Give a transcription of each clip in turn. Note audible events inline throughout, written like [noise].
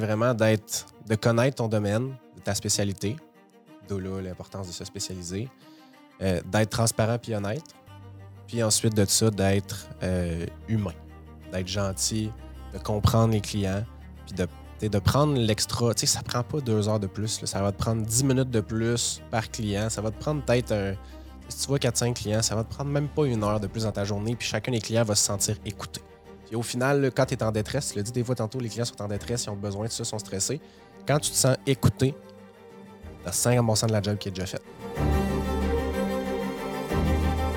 Vraiment d'être, de connaître ton domaine, ta spécialité, d'où là l'importance de se spécialiser, euh, d'être transparent puis honnête, puis ensuite de ça, d'être euh, humain, d'être gentil, de comprendre les clients, puis de, de prendre l'extra. Tu sais, ça prend pas deux heures de plus, ça va te prendre dix minutes de plus par client, ça va te prendre peut-être un. Si tu vois 4-5 clients, ça va te prendre même pas une heure de plus dans ta journée, puis chacun des clients va se sentir écouté. Puis au final, quand tu es en détresse, le dit des fois tantôt, les clients sont en détresse, ils ont besoin de ça, sont stressés. Quand tu te sens écouté, tu as 50 de la job qui est déjà faite.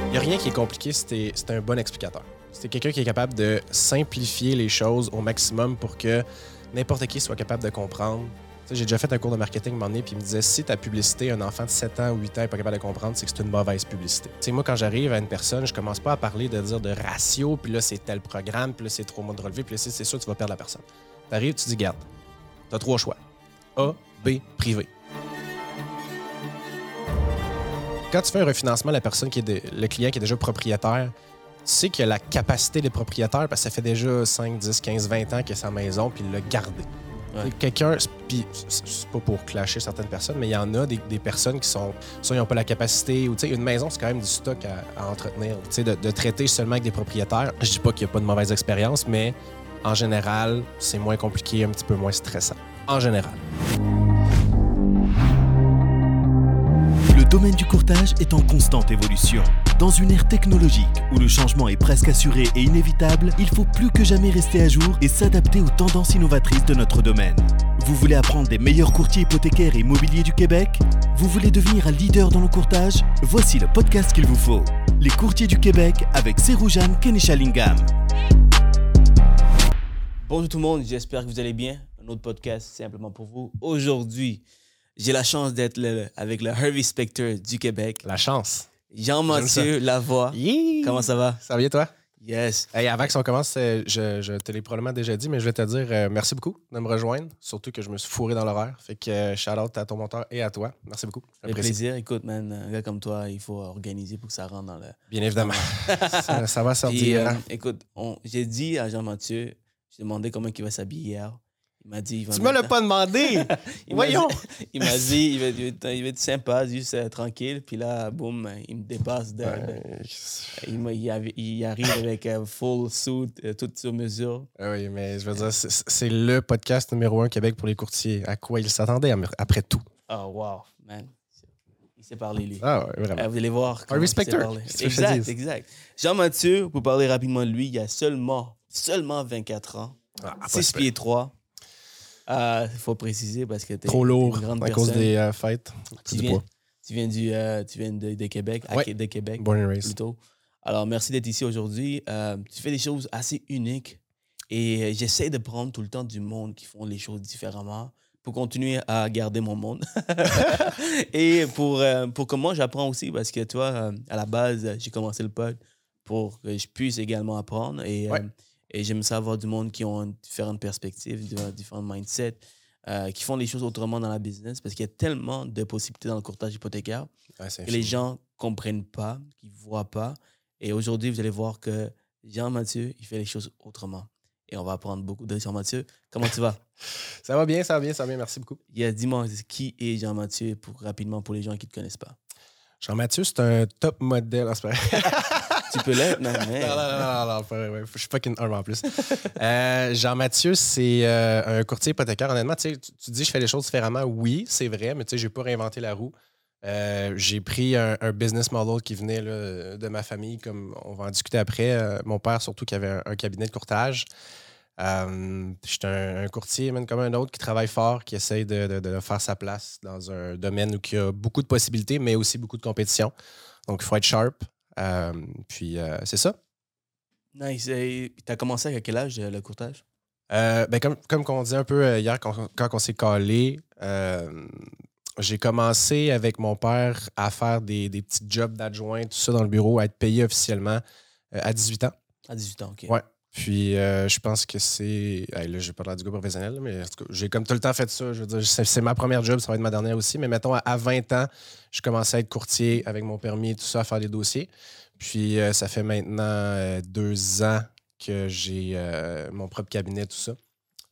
Il n'y a rien qui est compliqué si tu es, un bon explicateur. Si quelqu'un qui est capable de simplifier les choses au maximum pour que n'importe qui soit capable de comprendre. J'ai déjà fait un cours de marketing un moment donné, puis il me disait si ta publicité, un enfant de 7 ans ou 8 ans n'est pas capable de comprendre, c'est que c'est une mauvaise publicité. sais, moi, quand j'arrive à une personne, je commence pas à parler de dire de ratio, puis là, c'est tel programme, puis là, c'est trois mois de relevé, puis là, c'est sûr, tu vas perdre la personne. Tu arrives, tu dis garde, tu as trois choix A, B, privé. Quand tu fais un refinancement, la personne qui est le client qui est déjà propriétaire, tu sais qu'il a la capacité des propriétaires parce que ça fait déjà 5, 10, 15, 20 ans qu'il a sa maison, puis il l'a gardé. Quelqu'un, puis c'est pas pour clasher certaines personnes, mais il y en a des, personnes qui sont, soit ils n'ont pas la capacité, ou tu sais, une maison, c'est quand même du stock à, entretenir. Tu sais, de, traiter seulement avec des propriétaires. Je dis pas qu'il n'y a pas de mauvaise expérience, mais en général, c'est moins compliqué, un petit peu moins stressant. En général. Domaine du courtage est en constante évolution. Dans une ère technologique où le changement est presque assuré et inévitable, il faut plus que jamais rester à jour et s'adapter aux tendances innovatrices de notre domaine. Vous voulez apprendre des meilleurs courtiers hypothécaires et immobiliers du Québec? Vous voulez devenir un leader dans le courtage? Voici le podcast qu'il vous faut. Les courtiers du Québec avec Seroujan Kenishalingam. Bonjour tout le monde, j'espère que vous allez bien. Un autre podcast simplement pour vous. Aujourd'hui, j'ai la chance d'être avec le Harvey Specter du Québec. La chance. Jean-Mathieu Lavoie. Comment ça va? Ça va bien, toi? Yes. Hey, avant qu'on commence, euh, je, te l'ai probablement déjà dit, mais je vais te dire euh, merci beaucoup de me rejoindre. Surtout que je me suis fourré dans l'horaire. Fait que euh, shout out à ton monteur et à toi. Merci beaucoup. Avec plaisir. Écoute, man, un gars comme toi, il faut organiser pour que ça rentre dans le. Bien évidemment. [laughs] ça, va sortir. Hein. écoute, j'ai dit à Jean-Mathieu, j'ai demandé comment il va s'habiller hier. Il m'a dit. tu me l'as pas demandé! [laughs] Voyons! il m'a dit, il va, il va, être sympa, juste euh, tranquille. Puis là, boum, il me dépasse. De, il, il, arrive avec un full suit, euh, tout sur mesure. Ah oui, mais je veux dire, c'est le podcast numéro un Québec pour les courtiers. À quoi il s'attendait après tout? Oh, wow, man. Il s'est parlé, lui. Ah ouais, vraiment. Euh, vous allez voir. Un respecteur. Exact, exact. Jean-Mathieu, pour parler rapidement de lui, il y a seulement, seulement 24 ans. Ah, 6 pieds 3. Il faut préciser parce que tu es Trop lourd à cause des euh, fêtes. Tu viens, tu viens, du, euh, tu viens de, Québec, de Québec. Born and raised. Plutôt. Alors, merci d'être ici aujourd'hui. Euh, tu fais des choses assez uniques et j'essaie de prendre tout le temps du monde qui font les choses différemment pour continuer à garder mon monde. [laughs] et pour, pour que moi, j'apprends aussi parce que, toi, à la base, j'ai commencé le pod pour que je puisse également apprendre. Et et j'aime ça avoir du monde qui ont différentes perspectives, différents mindsets, euh, qui font les choses autrement dans la business parce qu'il y a tellement de possibilités dans le courtage hypothécaire que les gens ne comprennent pas, qu'ils ne voient pas. Et aujourd'hui, vous allez voir que Jean-Mathieu, il fait les choses autrement. Et on va apprendre beaucoup de Jean-Mathieu. Comment tu vas? [laughs] ça va bien, ça va bien, ça va bien. Merci beaucoup. Dis-moi, qui est Jean-Mathieu pour, rapidement pour les gens qui ne te connaissent pas? Jean-Mathieu, c'est un top modèle. [laughs] tu peux l'être, [laughs] non, mais... Non, non, non, non, non, je suis fucking arme en plus. Euh, Jean-Mathieu, c'est euh, un courtier hypothécaire. Honnêtement, tu, tu dis je fais les choses différemment. Oui, c'est vrai, mais tu sais, j'ai pas réinventé la roue. Euh, j'ai pris un, business model qui venait de ma famille, comme on va en discuter après. mon père, surtout, qui avait un, cabinet de courtage. Euh, J'étais un, courtier, même comme un autre, qui travaille fort, qui essaye de, de, faire sa place dans un domaine où il y a beaucoup de possibilités, mais aussi beaucoup de compétition. Donc, il faut être sharp. Euh, puis, euh, c'est ça. Nice. Tu as commencé à quel âge le courtage? Euh, ben, comme, comme on dit un peu hier quand, quand on s'est collé, j'ai commencé avec mon père à faire des, des petits jobs d'adjoint, tout ça dans le bureau, à être payé officiellement à 18 ans. À 18 ans, OK. Ouais. Puis je pense que c'est. là, j'ai pas l'air du gars professionnel, mais j'ai comme tout le temps fait ça. Je veux dire, c'est ma première job, ça va être ma dernière aussi. Mais mettons, à 20 ans, je commençais à être courtier avec mon permis tout ça, à faire des dossiers. Puis ça fait maintenant deux ans que j'ai mon propre cabinet, tout ça.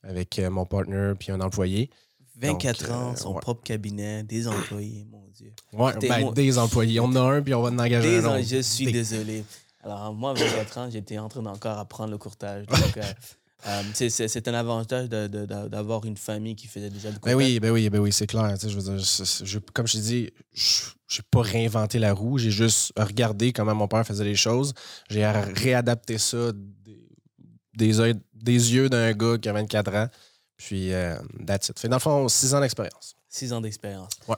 avec euh, mon partner puis un employé. 24 Donc, ans, euh, son ouais. propre cabinet, des employés, mon Dieu. Ouais, ben, des employés. On en a un, puis on va en engager Des un autre. je suis Des- désolé. Alors, moi, à 24 ans, j'étais en train d'encore apprendre le courtage. Donc, euh, [laughs] euh, c'est- un avantage d'avoir une famille qui faisait déjà du Ben courtage. oui, ben oui, ben oui, c'est clair. Je veux dire, je- comme je t'ai dit, je n'ai pas réinventé la roue. J'ai juste regardé comment mon père faisait les choses. J'ai ré- réadapté ça des, des, des yeux d'un gars qui a 24 ans. Puis, euh, that's it. Fait, dans le fond, 6 ans d'expérience. Six ans d'expérience. Ouais.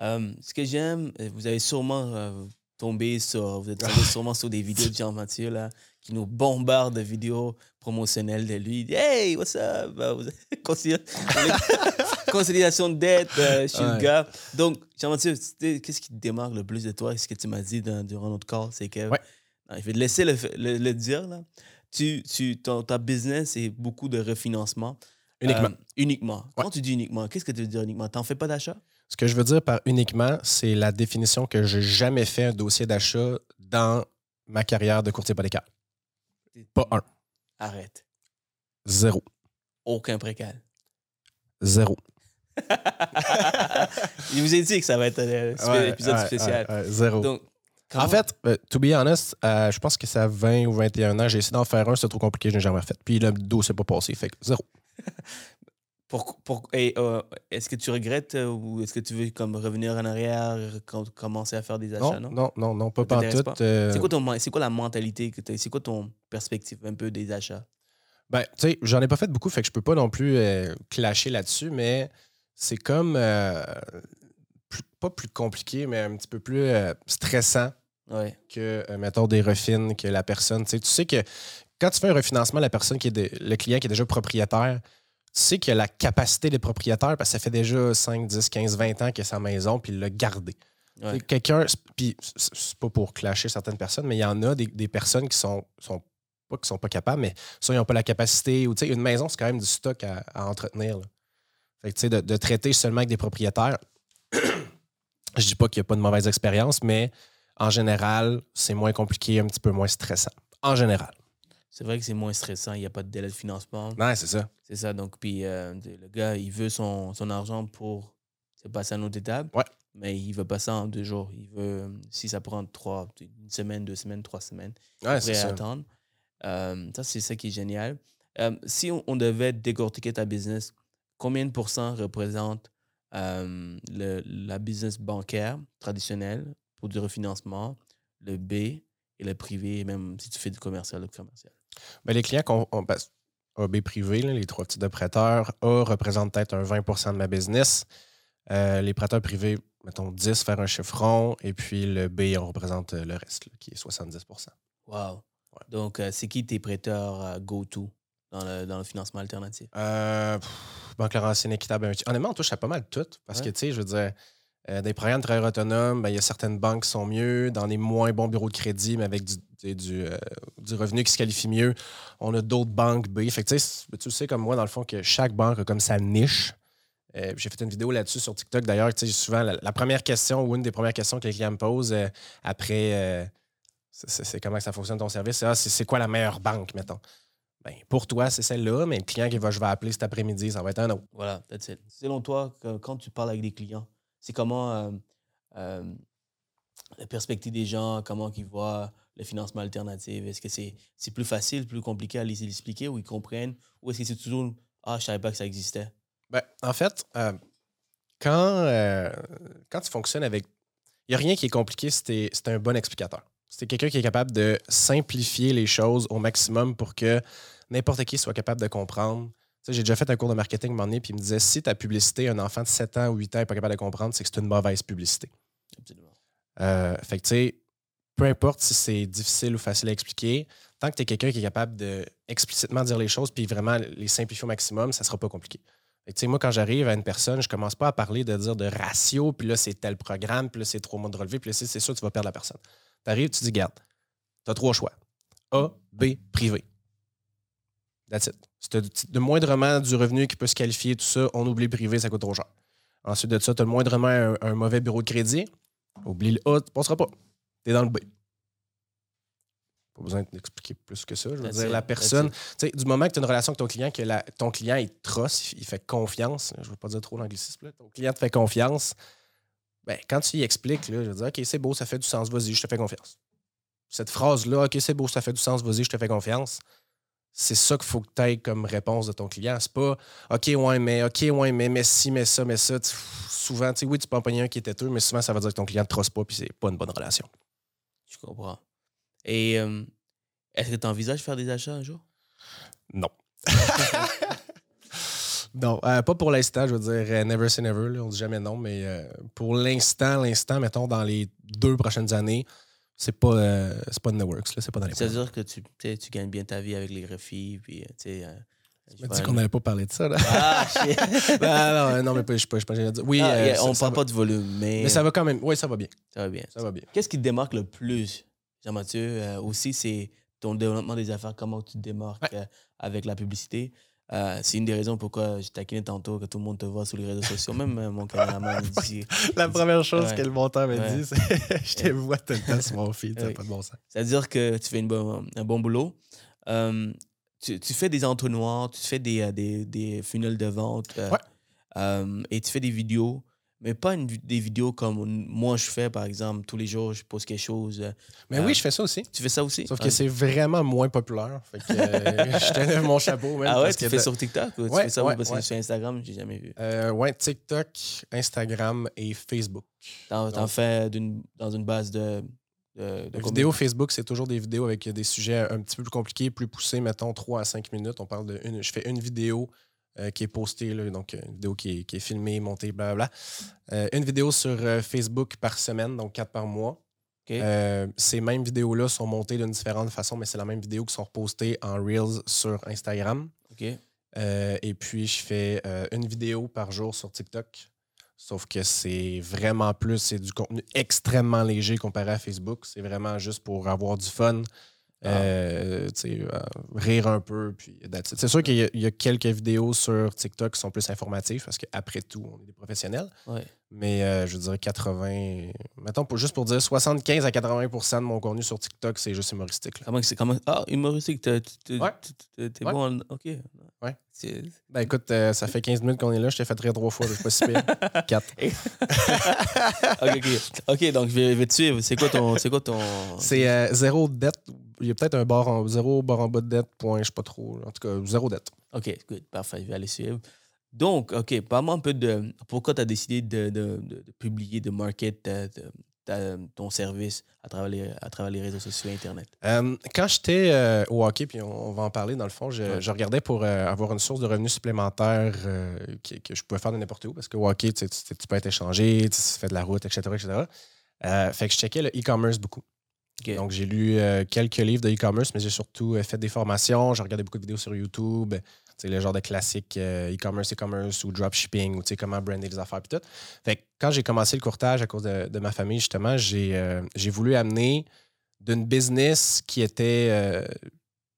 Euh, ce que j'aime, vous avez sûrement euh, tombé sur, vous êtes tombé [laughs] sûrement sur des vidéos de Jean-Mathieu là, qui nous bombarde de vidéos promotionnelles de lui. Hey, what's up? Concilia- [laughs] Conciliation [laughs] de dette, euh, je suis le Ouais. gars. Donc, Jean-Mathieu, qu'est-ce qui te démarque le plus de toi? Ce que tu m'as dit dans- durant notre call, c'est que. Ouais. Non, je vais te laisser le, le- le dire. Là. Tu, tu, ton, ta business, c'est beaucoup de refinancement. Uniquement. Euh, uniquement. Ouais. Quand tu dis uniquement, qu'est-ce que tu veux dire uniquement? T'en fais pas d'achat? Ce que je veux dire par uniquement, c'est la définition que j'ai jamais fait un dossier d'achat dans ma carrière de courtier hypothécaire. Pas un. Arrête. Zéro. Aucun précal. Zéro. [laughs] Je vous ai dit que ça va être un Ouais, épisode ouais, spécial. ouais, zéro. Donc, En fait, euh, to be honest, euh, je pense que c'est à 20 ou 21 ans. J'ai essayé d'en faire un, c'était trop compliqué, je n'ai jamais refait. Puis le dossier n'est pas passé, fait que zéro. [laughs] pour, pour- euh, est-ce que tu regrettes euh, ou est-ce que tu veux comme revenir en arrière, com- commencer à faire des achats? Non, Non, non, non, pas pas? euh, C'est quoi, ton, c'est quoi la mentalité que tu C'est quoi ton perspective un peu des achats? Ben, tu sais, j'en ai pas fait beaucoup, fait que je peux pas non plus clasher là-dessus, mais c'est comme plus- pas plus compliqué, mais un petit peu plus stressant Ouais. que, mettons, des refines, que la personne. Tu sais, que quand tu fais un refinancement, la personne qui est le client qui est déjà propriétaire, tu sais qu'il a la capacité des propriétaires parce que ça fait déjà 5, 10, 15, 20 ans qu'il a sa maison, puis il l'a gardé. Ouais. Tu sais, Quelqu'un, puis c'est- c'est pas pour clasher certaines personnes, mais il y en a des, des personnes qui sont, sont pas qui sont pas capables, mais soit ils n'ont pas la capacité, ou tu sais, une maison, c'est quand même du stock à, à entretenir. là. Fait que, tu sais, de, de traiter seulement avec des propriétaires, [coughs] je dis pas qu'il n'y a pas de mauvaise expérience, mais en général, c'est moins compliqué, un petit peu moins stressant. En général. C'est vrai que c'est moins stressant, il n'y a pas de délai de financement. Ouais, c'est ça. C'est ça. Donc, puis euh, le gars, il veut son, son argent pour se passer à une autre étape. Ouais. Mais il veut pas ça en deux jours. Il veut, si ça prend trois, une semaine, deux semaines, trois semaines, Ouais, à ça. attendre. Euh, ça, c'est ça qui est génial. Euh, si on, on devait décortiquer ta business, combien de pourcents représente euh, le- la business bancaire traditionnelle pour du refinancement, le B et le privé, et même si tu fais du commercial, le commercial? Ben, les clients qu'on on- parce- AB privé, là, les trois types de prêteurs, A représente peut-être un 20% de ma business. Euh, les prêteurs privés, mettons 10, faire un chiffron. Et puis le B, on représente euh, le reste, là, qui est 70% Wow. Donc, euh, c'est qui tes prêteurs euh, go-to dans le, dans le financement alternatif? Pff, Banque Laurentienne équitable. Honnêtement, on touche à pas mal de tout. Parce Ouais. que, tu sais, je veux dire, euh, des programmes de travailleurs autonomes, ben, il y a certaines banques qui sont mieux. Dans les moins bons bureaux de crédit, mais avec du, euh, du revenu qui se qualifie mieux, on a d'autres banques B. Que, tu sais, comme moi, dans le fond, que chaque banque a comme sa niche. Euh, J'ai fait une vidéo là-dessus sur TikTok. D'ailleurs, souvent, la, première question ou une des premières questions que les clients me posent euh, après, c'est- comment ça fonctionne ton service, c'est ah, c'est quoi la meilleure banque, mettons? Ben, pour toi, c'est celle-là, mais le client qui va, je vais appeler cet après-midi, ça va être un autre. Voilà, that's it. Selon toi, que- quand tu parles avec des clients, c'est comment la perspective des gens, comment ils voient le financement alternatif? Est-ce que c'est c'est plus facile, plus compliqué à les expliquer ou ils comprennent? Ou est-ce que c'est toujours Ah, je savais pas que ça existait? Ben, en fait, euh, quand, euh, quand tu fonctionnes avec. Il n'y a rien qui est compliqué es, un bon explicateur. Tu quelqu'un qui est capable de simplifier les choses au maximum pour que n'importe qui soit capable de comprendre. J'ai déjà fait un cours de marketing un moment donné, puis il me disait si ta publicité, un enfant de 7 ans ou 8 ans n'est pas capable de comprendre, c'est que c'est une mauvaise publicité. Absolument. Euh, fait que, tu sais, peu importe si c'est difficile ou facile à expliquer, tant que tu es quelqu'un qui est capable de explicitement dire les choses puis vraiment les simplifier au maximum, ça sera pas compliqué. Fait que, tu sais, moi, quand j'arrive à une personne, je commence pas à parler de dire de ratio, puis là, c'est tel programme, puis là, c'est trois mois de relevé, puis là, c'est c'est sûr tu vas perdre la personne. Tu arrives, tu dis, garde, tu as trois choix. A, B, privé. That's it. Si tu de moindrement du revenu qui peut se qualifier, tout ça, on oublie le privé, ça coûte trop cher. Ensuite de ça, tu as le moindrement un, un mauvais bureau de crédit, oublie le A, tu ne passeras pas. Tu es dans le B. Pas besoin d'expliquer plus que ça. Je veux That's dire, it, la personne, it. tu sais, du moment que tu as une relation avec ton client, que la- ton client, il trosse, il fait confiance, je ne veux pas dire trop l'anglicisme, là, ton client te fait confiance, ben, quand tu y expliques, là, je veux dire, OK, c'est beau, ça fait du sens, vas-y, je te fais confiance. Cette phrase-là, OK, c'est beau, ça fait du sens, vas-y, je te fais confiance, c'est ça qu'il faut que tu aies comme réponse de ton client. C'est pas OK, ouais, mais OK, ouais, mais, mais si, mais ça, mais ça. Souvent, tu sais, oui, tu peux en pogner un qui est têteux, mais souvent, ça veut dire que ton client ne te trosse pas, puis c'est pas une bonne relation. Je comprends. Et euh, est-ce que tu envisages de faire des achats un jour? Non. [laughs] non, euh, pas pour l'instant, je veux dire, euh, never say never, là, on dit jamais non, mais euh, pour l'instant, l'instant, mettons, dans les deux prochaines années, c'est pas, euh, c'est pas de Networks, là, c'est pas dans les Ça plans. veut dire que tu, tu sais, gagnes bien ta vie avec les greffies, puis, euh, tu sais... euh, je Tu m'as sais dit qu'on n'allait pas parler de ça, là. Ah, shit! [laughs] non, non, non, mais je suis pas, je pas dire. Oui, Ah, euh, yeah, on ça parle pas de volume, mais, Mais ça va quand même. Oui, ça va bien. ça va bien. Ça va bien. Qu'est-ce qui te démarque le plus, Jean-Mathieu? Euh, aussi, c'est ton développement des affaires, comment tu te démarques euh, avec la publicité. Euh, c'est une des raisons pourquoi je taquinais tantôt que tout le monde te voit sur les réseaux sociaux. Même euh, mon caméraman me dit. [laughs] La première chose Ouais. que le monteur m'a Ouais. dit, c'est [laughs] je te vois tout le temps sur mon feed, ça n'a pas de bon sens. C'est-à-dire que tu fais une bonne- un bon boulot. Euh, tu, tu fais des entonnoirs, tu fais des, des, des funnels de vente Ouais. et tu fais des vidéos, mais pas une des vidéos comme moi je fais, par exemple, tous les jours, je pose quelque chose. euh, Mais Euh, oui, je fais ça aussi. Tu fais ça aussi? Sauf Ah, que c'est vraiment moins populaire. Fait que euh, [laughs] je te lève mon chapeau. Même, Ah ouais, parce tu que fais de- sur TikTok ou tu Ouais, fais ça ouais, parce que sur Instagram, j'ai jamais vu. Euh, ouais, TikTok, Instagram et Facebook. T'en, t'en fais d'une- dans une base de. de, de vidéos Facebook, c'est toujours des vidéos avec des sujets un petit peu plus compliqués, plus poussés, mettons 3 à 5 minutes. On parle de une, je fais une vidéo euh, qui est postée, là, donc une vidéo qui est, qui est filmée, montée, blablabla. Euh, une vidéo sur euh, Facebook par semaine, donc 4 par mois. Euh, ces mêmes vidéos-là sont montées d'une différente façon, mais c'est la même vidéo qui sont repostées en Reels sur Instagram. Euh, et puis, je fais euh, une vidéo par jour sur TikTok. Sauf que c'est vraiment plus, c'est du contenu extrêmement léger comparé à Facebook. C'est vraiment juste pour avoir du fun, Ah. euh, euh, rire un peu. Puis c'est sûr qu'il y, a- il y a quelques vidéos sur TikTok qui sont plus informatives parce qu'après tout, on est des professionnels. Ouais. Mais euh, je dirais 80, mettons pour, juste pour dire 75 à 80 de mon contenu sur TikTok, c'est juste humoristique. là. Comment, c'est- comment, ah, humoristique, t'es, Ouais. bon. en- OK. Ouais. Ben écoute, euh, ça fait 15 minutes qu'on est là, je t'ai fait rire trois fois, je suis pas si pire. [laughs] Quatre. [laughs] OK, OK. OK, donc je vais, je vais te suivre. C'est quoi ton. C'est quoi ton. C'est euh, zéro dette. Il y a peut-être un bar en zéro bar en bas de dette, point, je sais pas trop. En tout cas, zéro dette. OK, good. Parfait. Je vais aller suivre. Donc, OK, parle-moi un peu de pourquoi tu as décidé de, de- de- de publier, de market ton service à travers, les, à travers les réseaux sociaux et Internet? Euh, quand j'étais euh, au hockey, puis on, on va en parler dans le fond, je, Ouais. je regardais pour euh, avoir une source de revenus supplémentaire que, que je pouvais faire de n'importe où, parce que au hockey, tu, tu- tu peux être échangé, tu fais de la route, etc. etc. Fait que je checkais le e-commerce beaucoup. Donc, j'ai lu euh, quelques livres de e-commerce, mais j'ai surtout euh, fait des formations. J'ai regardé beaucoup de vidéos sur YouTube. C'est le genre de classique euh, e-commerce, e-commerce ou dropshipping ou comment brander les affaires et tout. Fait que quand j'ai commencé le courtage à cause de, ma famille, justement, j'ai voulu amener d'une business qui était.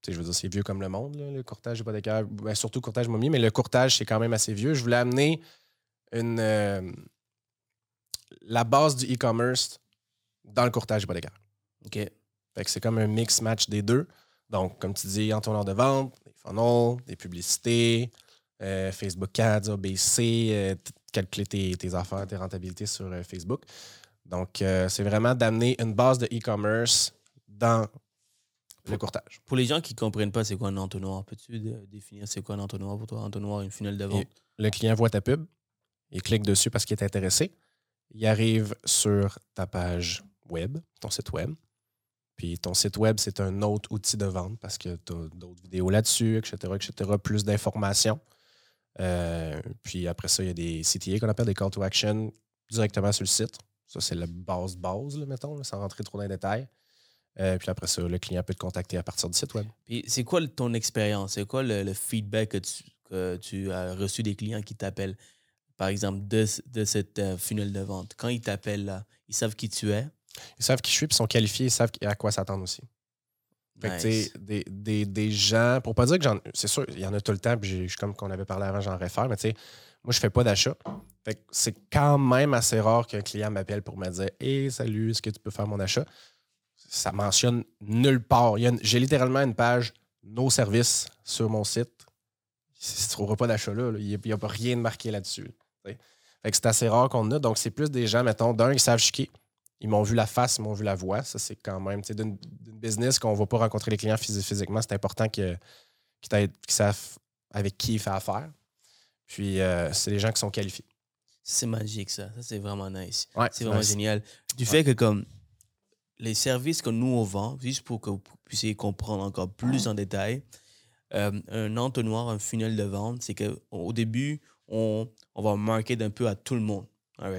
je veux dire, c'est vieux comme le monde, le courtage hypothécaire. Ben, surtout courtage immobilier, mais le courtage, c'est quand même assez vieux. Je voulais amener une, la base du e-commerce dans le courtage hypothécaire. OK? Fait que c'est comme un mix-match des deux. Donc, comme tu dis, entonnoir de vente, des funnels, des publicités, euh, Facebook Ads, ABC, euh, calculer tes, tes affaires, tes rentabilités sur euh, Facebook. Donc, c'est vraiment d'amener une base de e-commerce dans le courtage. Pour les gens qui ne comprennent pas c'est quoi un entonnoir, peux-tu définir c'est quoi un entonnoir pour toi? Entonnoir, une funnel de vente? Le client voit ta pub, il clique dessus parce qu'il est intéressé, il arrive sur ta page web, ton site web. Puis ton site web, c'est un autre outil de vente parce que tu as d'autres vidéos là-dessus, etc., etc., plus d'informations. Euh, puis après ça, il y a des CTA qu'on appelle des call to action directement sur le site. Ça, c'est la base base, là, mettons, sans rentrer trop dans les détails. Euh, puis après ça, le client peut te contacter à partir du site web. Puis c'est quoi ton expérience? C'est quoi le, feedback que tu, as reçu des clients qui t'appellent, par exemple, de cette euh, funnel de vente? Quand ils t'appellent là, ils savent qui tu es? Ils savent qui je suis, puis ils sont qualifiés, ils savent à quoi s'attendre aussi. Fait que, tu Nice. des, des, des gens, pour pas dire que j'en. C'est sûr, il y en a tout le temps, puis je- comme qu'on avait parlé avant, j'en réfère, mais tu sais, moi, je fais pas d'achat. Fait que c'est quand même assez rare qu'un client m'appelle pour me dire Hey, salut, est-ce que tu peux faire mon achat ça mentionne nulle part. J'ai littéralement une page nos services sur mon site. Tu ne trouveras pas d'achat là. Il n'y a, pas rien de marqué là-dessus. tu. Fait que c'est assez rare qu'on a. Donc, c'est plus des gens, mettons, d'un, qui savent chiquer. Ils m'ont vu la face, ils m'ont vu la voix. Ça, c'est quand même, tu sais, d'une business qu'on ne va pas rencontrer les clients phys- physiquement, c'est important qu'ils qu'ils savent avec qui il fait affaire. Puis, euh, c'est des gens qui sont qualifiés. C'est magique, ça. Ça, c'est vraiment nice. Ouais, C'est vraiment génial. Du fait que, comme, les services que nous, on vend, juste pour que vous puissiez comprendre encore plus en détail, euh, un entonnoir, un funnel de vente, c'est qu'au début, on, on va market un peu à tout le monde.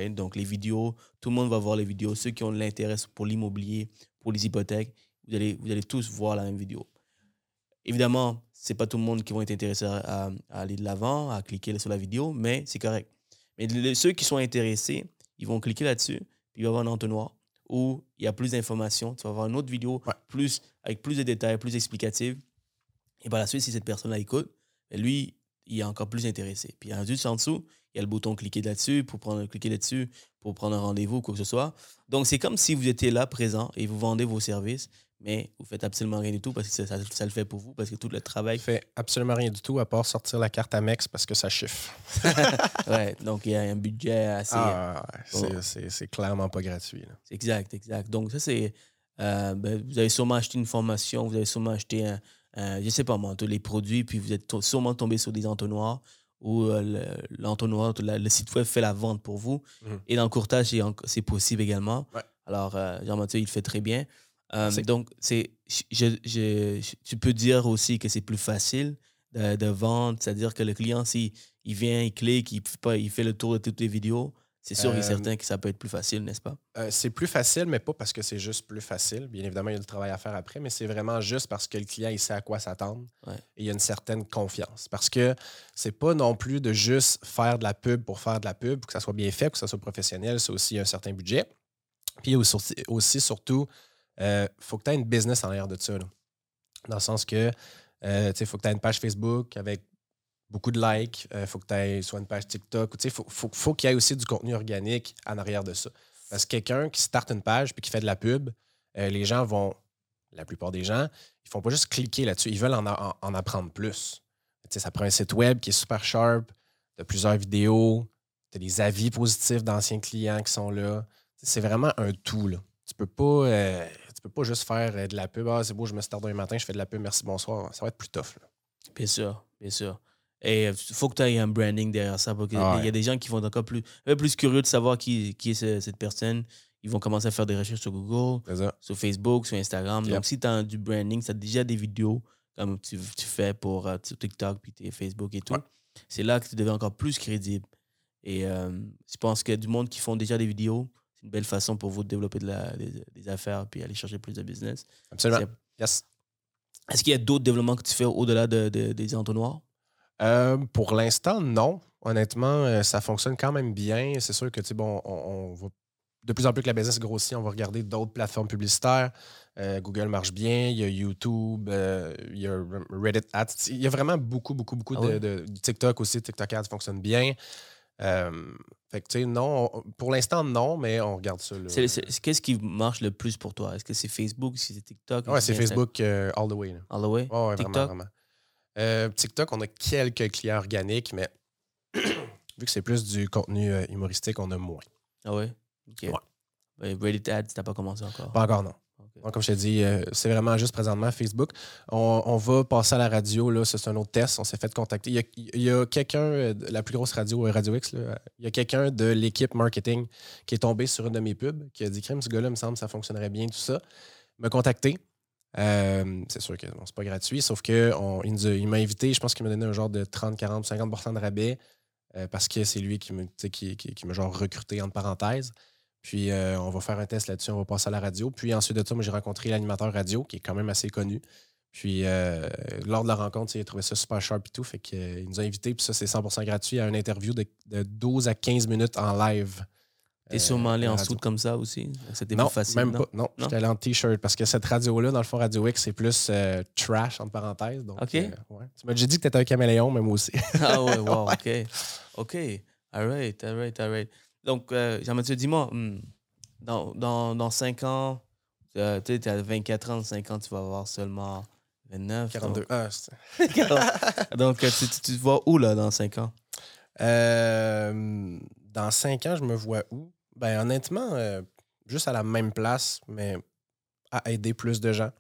Donc, les vidéos, tout le monde va voir les vidéos. Ceux qui ont de l'intérêt pour l'immobilier, pour les hypothèques, vous allez, vous allez tous voir la même vidéo. Évidemment, c'est pas tout le monde qui vont être intéressés à, aller de l'avant, à cliquer sur la vidéo, mais c'est correct. Mais ceux qui sont intéressés, ils vont cliquer là-dessus, puis il va y avoir un entonnoir où il y a plus d'informations. Tu vas avoir une autre vidéo Ouais. plus, avec plus de détails, plus explicative. Et par la suite, si cette personne-là écoute, ben lui, il est encore plus intéressé. Puis juste en dessous, il y a le bouton cliquer là-dessus pour prendre, cliquer là-dessus pour prendre un rendez-vous ou quoi que ce soit. Donc, c'est comme si vous étiez là, présent, et vous vendez vos services, mais vous faites absolument rien du tout parce que ça, ça- ça le fait pour vous, parce que tout le travail Il fait absolument rien du tout à part sortir la carte Amex parce que ça chiffre. [laughs] ouais, donc il y a un budget assez. Ah, ouais, bon. c'est- clairement pas gratuit. là. Exact, exact. Donc, ça, c'est. euh, ben, vous avez sûrement acheté une formation, vous avez sûrement acheté un. un- je sais pas moi, tous les produits, puis vous êtes sûrement tombé sur des entonnoirs où euh, le- l'entonnoir, le site web fait la vente pour vous. Mhm. Et dans le courtage, c'est possible également. Ouais. Alors, euh, Jean-Mathieu, il le fait très bien. Euh, donc, c'est, je, je- je- tu peux dire aussi que c'est plus facile de, de vendre, c'est-à-dire que le client, s'il il vient, il clique, il il fait le tour de toutes les vidéos, c'est sûr et Euh, certain que ça peut être plus facile, n'est-ce pas? Euh, c'est plus facile, mais pas parce que c'est juste plus facile. Bien évidemment, il y a du travail à faire après, mais c'est vraiment juste parce que le client, il sait à quoi s'attendre. Ouais. Et il y a une certaine confiance. Parce que c'est pas non plus de juste faire de la pub pour faire de la pub, que ça soit bien fait, que ça soit professionnel. C'est aussi un certain budget. Puis aussi, aussi surtout, il faut que tu aies une business en arrière de ça. là. Dans le sens que, euh, tu sais, il faut que tu aies une page Facebook avec beaucoup de likes. Il faut que tu aies soit une page TikTok. Il faut, faut, faut qu'il y ait aussi du contenu organique en arrière de ça. Parce que quelqu'un qui starte une page puis qui fait de la pub, euh, les gens vont, la plupart des gens, ils font pas juste cliquer là-dessus, ils veulent en, en- en apprendre plus. Tu ça prend un site web qui est super sharp, de plusieurs vidéos, tu as des avis positifs d'anciens clients qui sont là. Tu C'est vraiment un tout. Là. Tu peux pas, euh, tu peux pas juste faire euh, de la pub. Ah, c'est beau, je me starte un matin, je fais de la pub, merci, bonsoir. Ça va être plus tough. là. Bien sûr, bien sûr. Et il faut que tu aies un branding derrière ça. Parce qu'il Ah y a des gens qui vont être encore plus, plus curieux de savoir qui, qui est ce- cette personne. Ils vont commencer à faire des recherches sur Google, sur Facebook, sur Instagram. Yep. Donc, si tu as du branding, tu as déjà des vidéos comme tu, tu fais pour sur TikTok, puis Facebook et tout, Ouais. c'est là que tu deviens encore plus crédible. Et euh, je pense que du monde qui font déjà des vidéos, c'est une belle façon pour vous de développer de la- des, des affaires puis aller chercher plus de business. Absolument. Yes. Est-ce qu'il y a d'autres développements que tu fais au-delà de, de- des entonnoirs? Euh, pour l'instant, non. Honnêtement, euh, ça fonctionne quand même bien. C'est sûr que, tu sais, bon, on, on va de plus en plus que la business grossit, on va regarder d'autres plateformes publicitaires. Euh, Google marche bien, il y a YouTube, euh, il y a Reddit Ads. Il y a vraiment beaucoup, beaucoup, beaucoup Ah de, TikTok aussi. TikTok Ads fonctionne bien. Euh, fait que, tu sais, non, on- pour l'instant, non, mais on regarde ça. Qu'est-ce qui marche le plus pour toi? Est-ce que c'est Facebook, si c'est TikTok? Ouais, c'est Facebook all the way. là. All the way? Ouais, TikTok? vraiment, vraiment. Euh, TikTok, on a quelques clients organiques, mais [clears throat] vu que c'est plus du contenu euh, humoristique, on a moins. Ah ouais? OK. Ouais. Ouais, Reddit Ads, t'as pas commencé encore? Pas encore, non. Donc, comme je t'ai dit, euh, c'est vraiment juste présentement Facebook. On, on va passer à la radio. Là, c'est un autre test. On s'est fait contacter. Il y a, quelqu'un, la plus grosse radio, Radio X, là, il y a quelqu'un de l'équipe marketing qui est tombé sur une de mes pubs, qui a dit Crime, ce gars-là, me semble, ça fonctionnerait bien, tout ça. Il m'a contacté. Euh, c'est sûr que bon, c'est pas gratuit, sauf que on- il, m'a invité, je pense qu'il m'a donné un genre de 30, 40, 50% de rabais euh, parce que c'est lui qui qui, qui, m'a genre recruté entre parenthèses. Puis euh, on va faire un test là-dessus, on va passer à la radio. Puis ensuite de ça, moi j'ai rencontré l'animateur radio qui est quand même assez connu. Puis lors de la rencontre, il a trouvé ça super sharp et tout. Fait qu'il nous a invités, puis ça c'est 100% gratuit à une interview de, de 12 à 15 minutes en live. T'es euh, sûrement allé à la en soude comme ça aussi? C'était Non, plus facile, même non? pas. Non, j'étais allé en t-shirt parce que cette radio-là, dans le fond, Radio X, c'est plus euh, trash, entre parenthèses. Donc, OK. euh, ouais. Tu m'as déjà dit que t'étais un caméléon, mais moi aussi. [laughs] ah ouais, [laughs] wow, OK. OK. All right, all right, all right. Donc, euh, Jean-Mathieu, dis-moi, hmm, dans, dans, dans cinq ans, Euh, tu sais, à 24 ans, 5 ans, tu vas avoir seulement 29. 42. Donc, Ah, c'est- [laughs] donc, euh, tu, tu, tu te vois où, là, dans 5 ans? Euh, dans cinq ans, je me vois où? Ben, honnêtement, euh, juste à la même place, mais à aider plus de gens.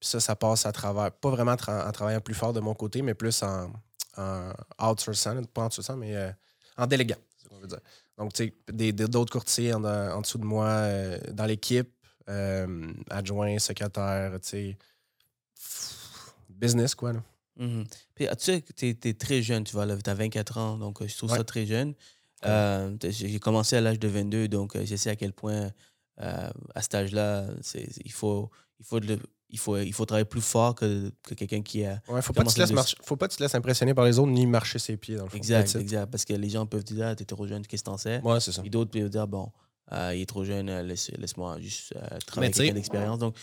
Puis ça, ça passe à travers, pas vraiment tra- en travaillant plus fort de mon côté, mais plus en, en outsourcant, pas en outsourçant, mais euh, en déléguant, c'est ce qu'on veut dire. Donc, tu sais, d'autres courtiers en, en dessous de moi, euh, dans l'équipe, adjoint, secrétaire, tu sais, business, quoi. Là. Mhm. Puis, tu sais que tu es, très jeune, tu vois, tu as 24 ans, donc je trouve Ouais. ça très jeune. Euh, J'ai commencé à l'âge de 22, donc euh, je sais à quel point, euh, à cet âge-là, il faut, il, faut le- il, faut, il faut travailler plus fort que, que quelqu'un qui a. Ouais, faut pas, tu te marcher- faut pas que tu te laisses impressionner par les autres ni marcher ses pieds, dans le fond. Exact, exact. Parce que les gens peuvent dire, ah, t'es trop jeune, qu'est-ce que t'en sais? Ouais, c'est ça. Puis d'autres peuvent dire, bon, euh, il est trop jeune, euh, laisse, laisse-moi juste euh, travailler avec d'expérience. Donc,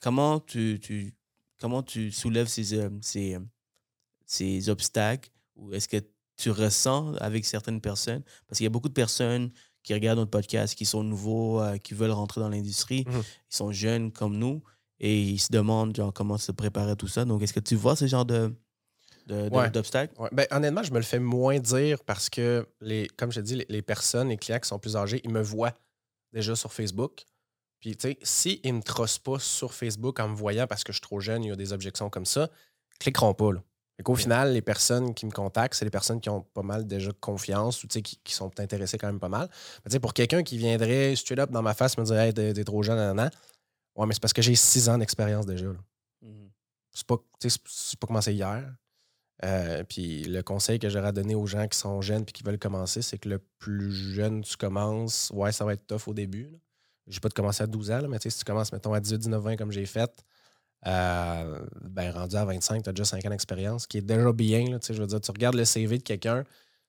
comment tu, tu, comment tu soulèves ces, ces, ces obstacles ou est-ce que tu ressens avec certaines personnes? Parce qu'il y a beaucoup de personnes qui regardent notre podcast, qui sont nouveaux, euh, qui veulent rentrer dans l'industrie. Mhm. Ils sont jeunes comme nous et ils se demandent genre, comment se préparer à tout ça. Donc, est-ce que tu vois ce genre de, Ouais. d'obstacles? Ouais, ben, honnêtement, je me le fais moins dire parce que, les, comme je te dis, les, les personnes, les clients qui sont plus âgés, ils me voient déjà sur Facebook. Puis, tu sais, s'ils ne me trossent pas sur Facebook en me voyant parce que je suis trop jeune, il y a des objections comme ça, ils cliqueront pas. Là. Fait qu'au final, les personnes qui me contactent, c'est les personnes qui ont pas mal déjà confiance ou qui, qui sont intéressées quand même pas mal. Mais pour quelqu'un qui viendrait straight up dans ma face me dire Hey, t'es, trop jeune, nanana. Ouais, mais c'est parce que j'ai six ans d'expérience déjà. là. Mhm. C'est pas, tu sais, c'est- c'est pas commencé hier. Euh, puis le conseil que j'aurais donné aux gens qui sont jeunes et qui veulent commencer, c'est que le plus jeune tu commences, ouais, ça va être tough au début. J'ai pas de commencer à 12 ans, là, mais si tu commences, mettons, à 18, 19, 20 comme j'ai fait, euh, ben rendu à 25, tu as déjà 5 ans d'expérience, ce qui est déjà bien. Je veux dire, tu regardes le CV de quelqu'un,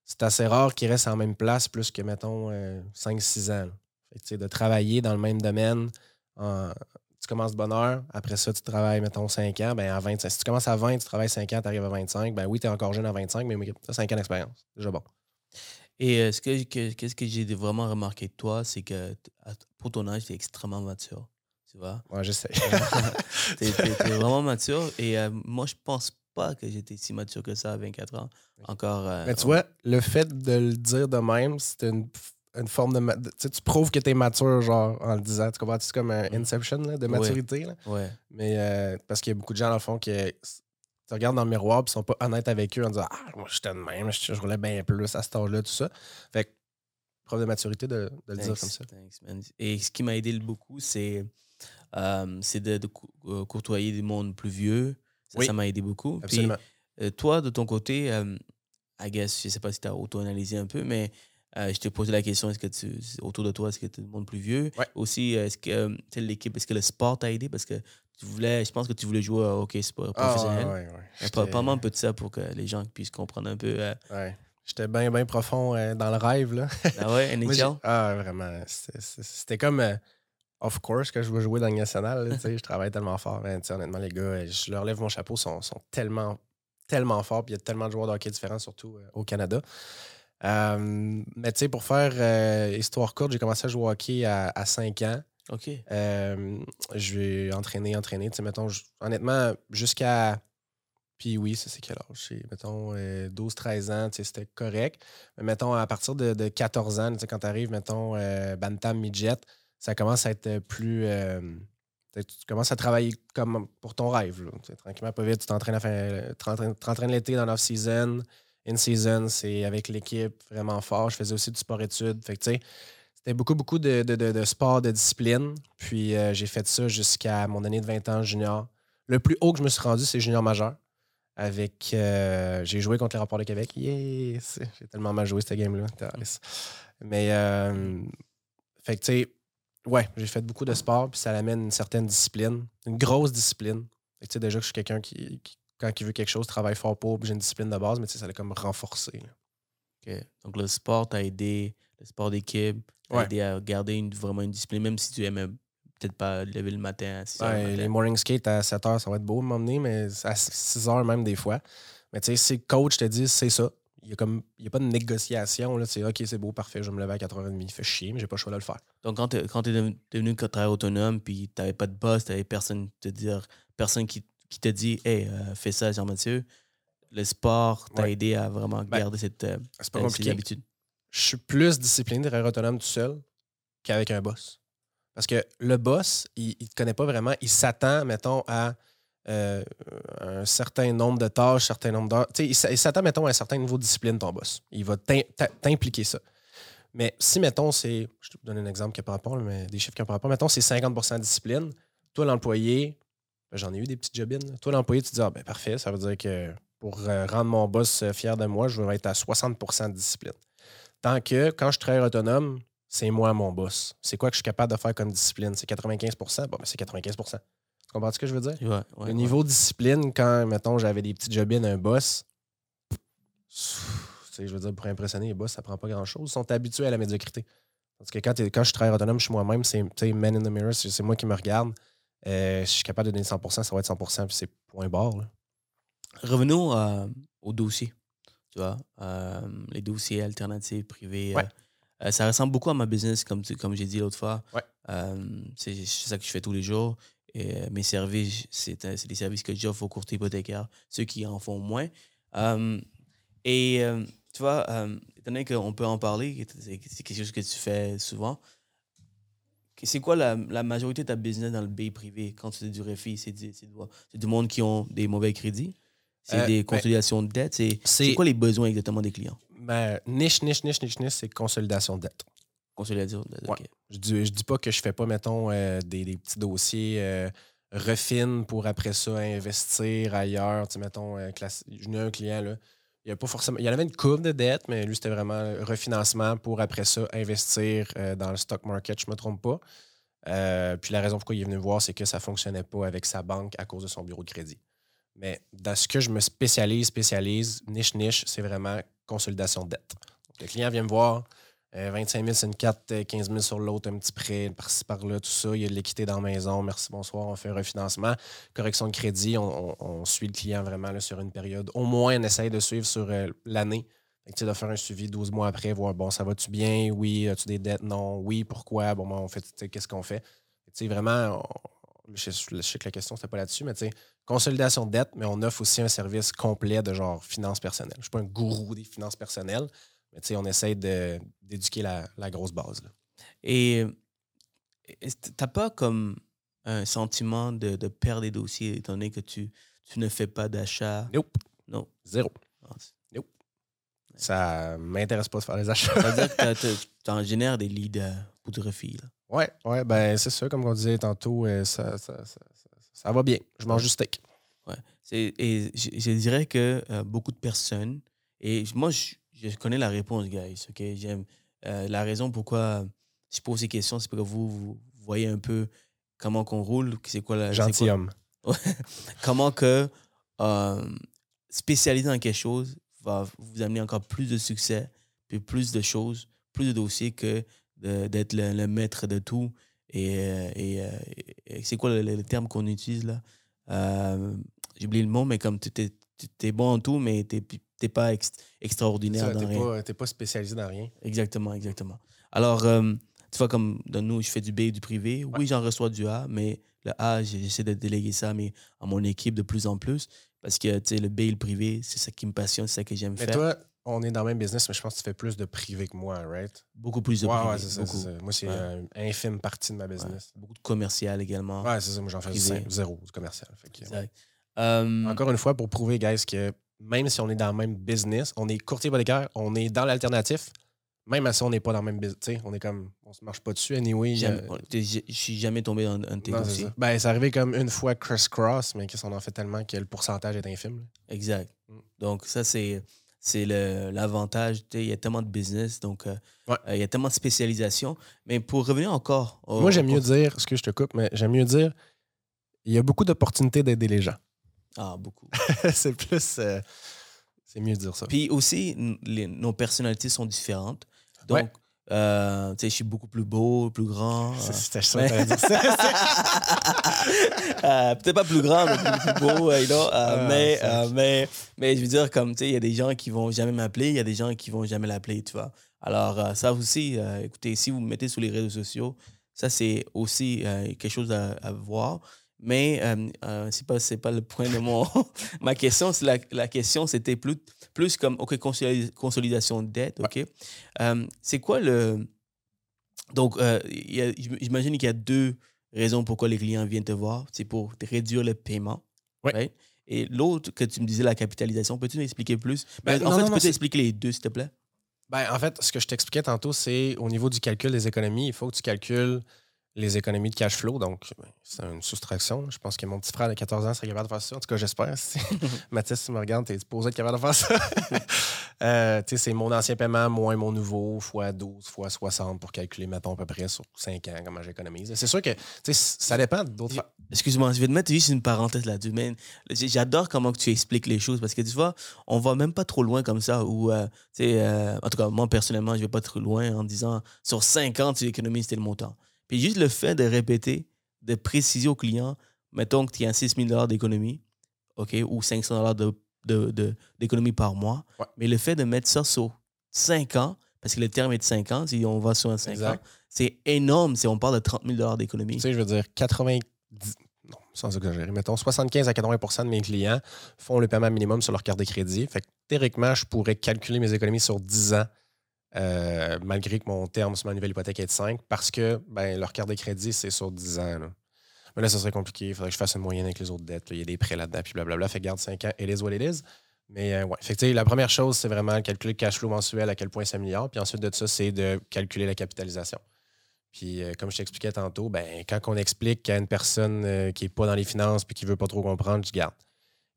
c'est assez rare qu'il reste en même place plus que, mettons, 5-6 ans. là. Fait que, tu sais, de travailler dans le même domaine, tu commences de bonne heure, après ça, tu travailles, mettons, 5 ans, ben à 25. Si tu commences à 20, tu travailles 5 ans, tu arrives à 25, ben oui, tu es encore jeune à 25, mais tu as 5 ans d'expérience. Déjà bon. Et euh, ce que, que- qu'est-ce que j'ai vraiment remarqué de toi, c'est que pour ton âge, tu es extrêmement mature. Tu vois? Ouais, j'essaie. Tu es, vraiment mature. Et euh, moi, je pense pas que j'étais si mature que ça à 24 ans. Encore. euh, Mais tu vois, le fait de le dire de même, c'est une, une forme de. ma- de- Tu sais, tu prouves que tu es mature, genre, en le disant. Tu comprends? C'est comme un Mm. inception là, de Ouais. maturité. là. Ouais. Mais euh, parce qu'il y a beaucoup de gens, dans le fond, qui. Tu regardes dans le miroir et ils sont pas honnêtes avec eux en disant Ah, moi, j'étais de même, je, je roulais bien plus à cet âge-là, tout ça. Fait que, preuve de maturité de, de le dire comme ça. thanks, man. Et ce qui m'a aidé beaucoup, c'est euh, c'est de, de cou- euh, courtoyer des mondes plus vieux. Ça, Oui. m'a aidé beaucoup. Puis, Absolument. Euh, toi, de ton côté, I guess, je sais pas si tu as auto-analysé un peu, mais je t'ai posé la question, est-ce que tu, autour de toi, est-ce que tu es le monde plus vieux? Ouais. Aussi, est-ce que l'équipe, est-ce que le sport t'a aidé? Parce que tu voulais, je pense que tu voulais jouer au hockey sport Ah, professionnel. ouais, ouais. J'étais- par- Parle-moi un peu de ça pour que les gens puissent comprendre un peu. ouais. J'étais bien, bien profond euh, dans le rêve, là. ah ouais, [laughs] Moi, ah, vraiment. C'était- comme, euh, of course, que je veux jouer dans le national. je travaille tellement fort. Ben, honnêtement, les gars, je leur lève mon chapeau, ils sont, sont tellement, tellement forts. Puis il y a tellement de joueurs de hockey différents, surtout euh, au Canada. Euh, mais tu sais, pour faire euh, histoire courte, j'ai commencé à jouer au hockey à, à 5 ans. OK. Je vais entraîner, mettons, honnêtement, jusqu'à. Puis oui, ça c'est quel âge? Mettons, 12-13 ans, tu sais, c'était correct. Mais mettons, à partir de, de 14 ans, quand tu arrives, mettons, Bantam, Midget, ça commence à être plus. euh, tu commences à travailler comme pour ton rêve. là. Tranquillement, pas vite, tu t'entraînes, à faire, tu t'entraînes- l'été dans l'off-season. In-season, c'est avec l'équipe vraiment fort. Je faisais aussi du sport-études. Fait c'était beaucoup, beaucoup de, de, de- sport, de discipline. Puis euh, j'ai fait ça jusqu'à mon année de 20 ans junior. Le plus haut que je me suis rendu, c'est junior majeur. Avec. euh, j'ai joué contre les rapports de Québec. Yes! J'ai tellement mal joué cette game-là. Mais. euh, fait tu sais, ouais, j'ai fait beaucoup de sport. Puis ça l'amène une certaine discipline. Une grosse discipline. Tu sais, déjà que je suis quelqu'un qui, qui, quand il veut quelque chose, travaille fort pour. Puis j'ai une discipline de base, mais tu sais, ça l'a comme renforcé. là. OK. Donc, le sport t'a aidé, le sport d'équipe, t'a Ouais. aidé à garder une, vraiment une discipline, même si tu aimais peut-être pas lever le matin à 6 heures Ouais, les morning skate à 7 heures, ça va être beau de m'emmener, mais à 6 heures même des fois. Mais tu sais, si le coach te dit c'est ça, Il n'y a, comme- il y a pas de négociation. C'est OK, c'est beau, parfait, je vais me lever à 4h30. Fait chier, mais j'ai pas le choix de le faire. Donc, quand tu es, devenu, devenu travailleur autonome, puis tu n'avais pas de boss, tu n'avais personne, te dire, personne qui, qui te dit Hey, euh, fais ça, Jean-Mathieu, le sport t'a Ouais. aidé à vraiment Ben, garder cette, euh, pas euh, habitudes. je suis plus discipliné de travailler autonome tout seul qu'avec un boss. Parce que le boss, il ne te connaît pas vraiment. Il s'attend, mettons, à euh, un certain nombre de tâches, un certain nombre d'heures. Il s'attend, mettons, à un certain niveau de discipline, ton boss. Il va t'impliquer ça. Mais si, mettons, c'est. Je te donne un exemple qui n'a pas rapport, mais des chiffres qui n'ont pas. Mettons, c'est 50% de discipline. Toi, l'employé, ben, j'en ai eu des petites jobines. Toi, l'employé, tu te dis, ah, ben parfait, ça veut dire que pour euh, rendre mon boss euh, fier de moi, je vais être à 60% de discipline. Tant que, quand je travaille autonome, c'est moi mon boss. C'est quoi que je suis capable de faire comme discipline? C'est 95% Bon, ben c'est 95 Tu comprends ce que je veux dire? Ouais, ouais, Le ouais. niveau discipline, quand, mettons, j'avais des petites jobines, un boss, je veux dire, pour impressionner les boss, ça prend pas grand-chose. Ils sont habitués à la médiocrité. Parce que quand, quand je travaille autonome, je suis moi-même, c'est man in the mirror, c'est moi qui me regarde. Euh, je suis capable de donner 100% ça va être 100% puis c'est point barre. là. Revenons euh, aux dossiers. Tu vois, euh, les dossiers alternatifs, privés. Ouais. euh, ça ressemble beaucoup à ma business, comme, tu- comme j'ai dit l'autre fois. Ouais. C'est ça que je fais tous les jours. Et euh, mes services, c'est des services que j'offre aux courtiers hypothécaires, ceux qui en font moins. Euh, et euh, tu vois, euh, étant donné qu'on peut en parler, c'est quelque chose que tu fais souvent. C'est quoi la, la majorité de ta business dans le B privé? Quand tu fais du refi? C'est du, monde qui ont des mauvais crédits? C'est Euh, des ben, consolidations de dette? C'est quoi les besoins exactement des clients? Mais niche, niche, niche, niche, niche, c'est consolidation de dette. Ouais. Je dis, je dis pas que je fais pas, mettons, euh, des, des petits dossiers euh, refine pour après ça investir ailleurs. Tu sais, mettons, euh, classi- j'en ai un client, là. Il y, a pas forcément, il y en avait une courbe de dette, mais lui, c'était vraiment refinancement pour après ça investir euh, dans le stock market, je me trompe pas. Euh, puis la raison pourquoi il est venu me voir, c'est que ça fonctionnait pas avec sa banque à cause de son bureau de crédit. Mais dans ce que je me spécialise, spécialise, niche, niche, c'est vraiment consolidation de dette. Donc, le client vient me voir, euh, 25 000 c'est une carte, euh, 15 000 sur l'autre, un petit prêt par-ci par-là, tout ça. Il y a de l'équité dans la maison. Merci, bonsoir. On fait un refinancement. Correction de crédit, on, suit le client vraiment sur une période. Au moins, on essaye de suivre sur euh, l'année. Tu de faire un suivi 12 mois après, voir, bon, ça va-tu bien? Oui, as-tu des dettes? Non. Oui, pourquoi? Bon, ben, on fait, qu'est-ce qu'on fait? Tu sais, vraiment, je, sais que la question, c'était pas là-dessus, mais tu sais, consolidation de dette, mais on offre aussi un service complet de genre finances personnelles. Je suis pas un gourou des finances personnelles, mais tu sais, on essaye de- d'éduquer la, la grosse base. là. Et t'as pas comme un sentiment de, de perdre des dossiers étant donné que tu, tu ne fais pas d'achat? Nope. Non. Zéro. Ah, c'est- Ça m'intéresse pas de faire les achats. Ça veut dire que [laughs] tu en génères des leads pour du refi. Là. Ouais, ouais, ben c'est ça, comme on disait tantôt, euh, ça, ça, ça, ça- ça va bien. Je mange du steak. Ouais. C'est- Et je, je dirais que euh, beaucoup de personnes, et moi, je, je connais la réponse, guys. ok? J'aime euh, la raison pourquoi je pose ces questions, c'est parce que vous, vous voyez un peu comment qu'on roule, c'est quoi la. Gentilhomme. [laughs] comment que euh, spécialiser dans quelque chose va vous amener encore plus de succès, puis plus de choses, plus de dossiers que d'être le, le maître de tout. Et, euh, et, et c'est quoi le, le terme qu'on utilise là? Euh, J'ai oublié le mot, mais comme tu es, bon en tout, mais tu n'es pas ex- extraordinaire dans T'es rien. pas, t'es pas spécialisé dans rien. Exactement, exactement. Alors, euh, tu vois, comme dans nous, je fais du B et du privé. Oui, j'en reçois du A, mais le A, j'essaie de déléguer ça mais à mon équipe de plus en plus. Parce que, tu sais, le B et le privé, c'est ça qui me passionne, c'est ça que j'aime Mais faire. toi, on est dans le même business, mais je pense que tu fais plus de privé que moi, right? beaucoup plus de privé. ouais, ça, ça. Moi, c'est Ouais. une infime partie de ma business. Beaucoup de commercial également. Ouais, c'est ça. Moi, j'en fais zéro du commercial. Fait que, Exact. Euh, Encore une fois, pour prouver, guys, que même si on est dans le même business, on est courtier hypothécaire, on est dans l'alternatif, même à ça, on n'est pas dans le même business. On est comme, on se marche pas dessus, anyway. euh, Je suis jamais tombé dans un de tes dossiers. Ben, c'est arrivé comme une fois criss-cross, mais qu'est-ce qu'on en fait tellement que le pourcentage est infime. là. Exact. Mm. Donc, ça, c'est, l'avantage. Il y a tellement de business, donc euh, Ouais. euh, il y a tellement de spécialisation. Mais pour revenir encore. au- Moi, j'aime mieux dire, ce que je te coupe, mais j'aime mieux dire, il y a beaucoup d'opportunités d'aider les gens. Ah, beaucoup. [laughs] c'est plus. euh, c'est mieux de dire ça. Puis aussi, les- nos personnalités sont différentes. Donc, Ouais. Euh, tu sais, je suis beaucoup plus beau, plus grand. [laughs] Euh, C'était ça, mais- t'allais dire ça. [laughs] Euh, peut-être pas plus grand, mais plus, plus beau, euh, you know, euh, Ah, mais, euh, mais, mais je veux dire, comme, tu sais, il y a des gens qui vont jamais m'appeler, il y a des gens qui vont jamais l'appeler, tu vois. Alors, euh, ça aussi, euh, écoutez, si vous me mettez sur les réseaux sociaux, ça, c'est aussi euh, quelque chose à, à voir. Mais euh, euh, pas c'est pas le point de mon [laughs] ma question la, la question c'était plus plus comme ok consolida- consolidation de dette ok. Euh, c'est quoi le donc euh, j'imagine qu'il y a deux raisons pourquoi les clients viennent te voir. C'est pour réduire le paiement right? et l'autre que tu me disais la capitalisation peux-tu m'expliquer plus? Ben, Ben, en fait non, tu non, peux c'est- t'expliquer les deux s'il te plaît. Ben, en fait, ce que je t'expliquais tantôt, c'est au niveau du calcul des économies, il faut que tu calcules les économies de cash flow. Donc, ben, c'est une soustraction. Je pense que mon petit frère de 14 ans serait capable de faire ça. En tout cas, j'espère. [laughs] Si- [laughs] Mathis, si tu me regardes, tu es supposé être capable de faire ça. [laughs] Euh, tu sais, c'est mon ancien paiement moins mon nouveau, fois 12, fois 60 pour calculer, mettons, à peu près sur 5 ans comment j'économise. C'est sûr que ça dépend d'autres. Excuse-moi, je vais te mettre juste une parenthèse là-dessus. J'adore comment tu expliques les choses parce que tu vois, on va même pas trop loin comme ça. Ou, euh, tu sais, euh, en tout cas, moi personnellement, je vais pas trop loin en disant sur 5 ans, tu économises tel montant. Puis juste le fait de répéter, de préciser au client, mettons que tu as 6 000 d'économie, OK, ou 500 de, de, de- d'économie par mois. Ouais. Mais le fait de mettre ça sur 5 ans, parce que le terme est de 5 ans, si on va sur un 5 ans, c'est énorme. C'est, on parle de 30 000 d'économie. Tu sais, je veux dire, 90. Non, sans exagérer. Mettons, 75 à 80% de mes clients font le paiement minimum sur leur carte de crédit. Fait que théoriquement, je pourrais calculer mes économies sur 10 ans, euh, malgré que mon terme sur ma nouvelle hypothèque est de 5, parce que ben, leur carte de crédit, c'est sur 10 ans. là. Mais là, ça serait compliqué. Il faudrait que je fasse une moyenne avec les autres dettes. Il y a des prêts là-dedans, puis blablabla. Fait garde 5 ans, it is what it is. Mais euh, ouais. Fait que, tu la première chose, c'est vraiment calculer le cash flow mensuel, à quel point ça s'améliore. Puis ensuite de ça, c'est de calculer la capitalisation. Puis, euh, comme je t'expliquais tantôt, ben, quand on explique à une personne qui n'est pas dans les finances puis qui ne veut pas trop comprendre, je garde.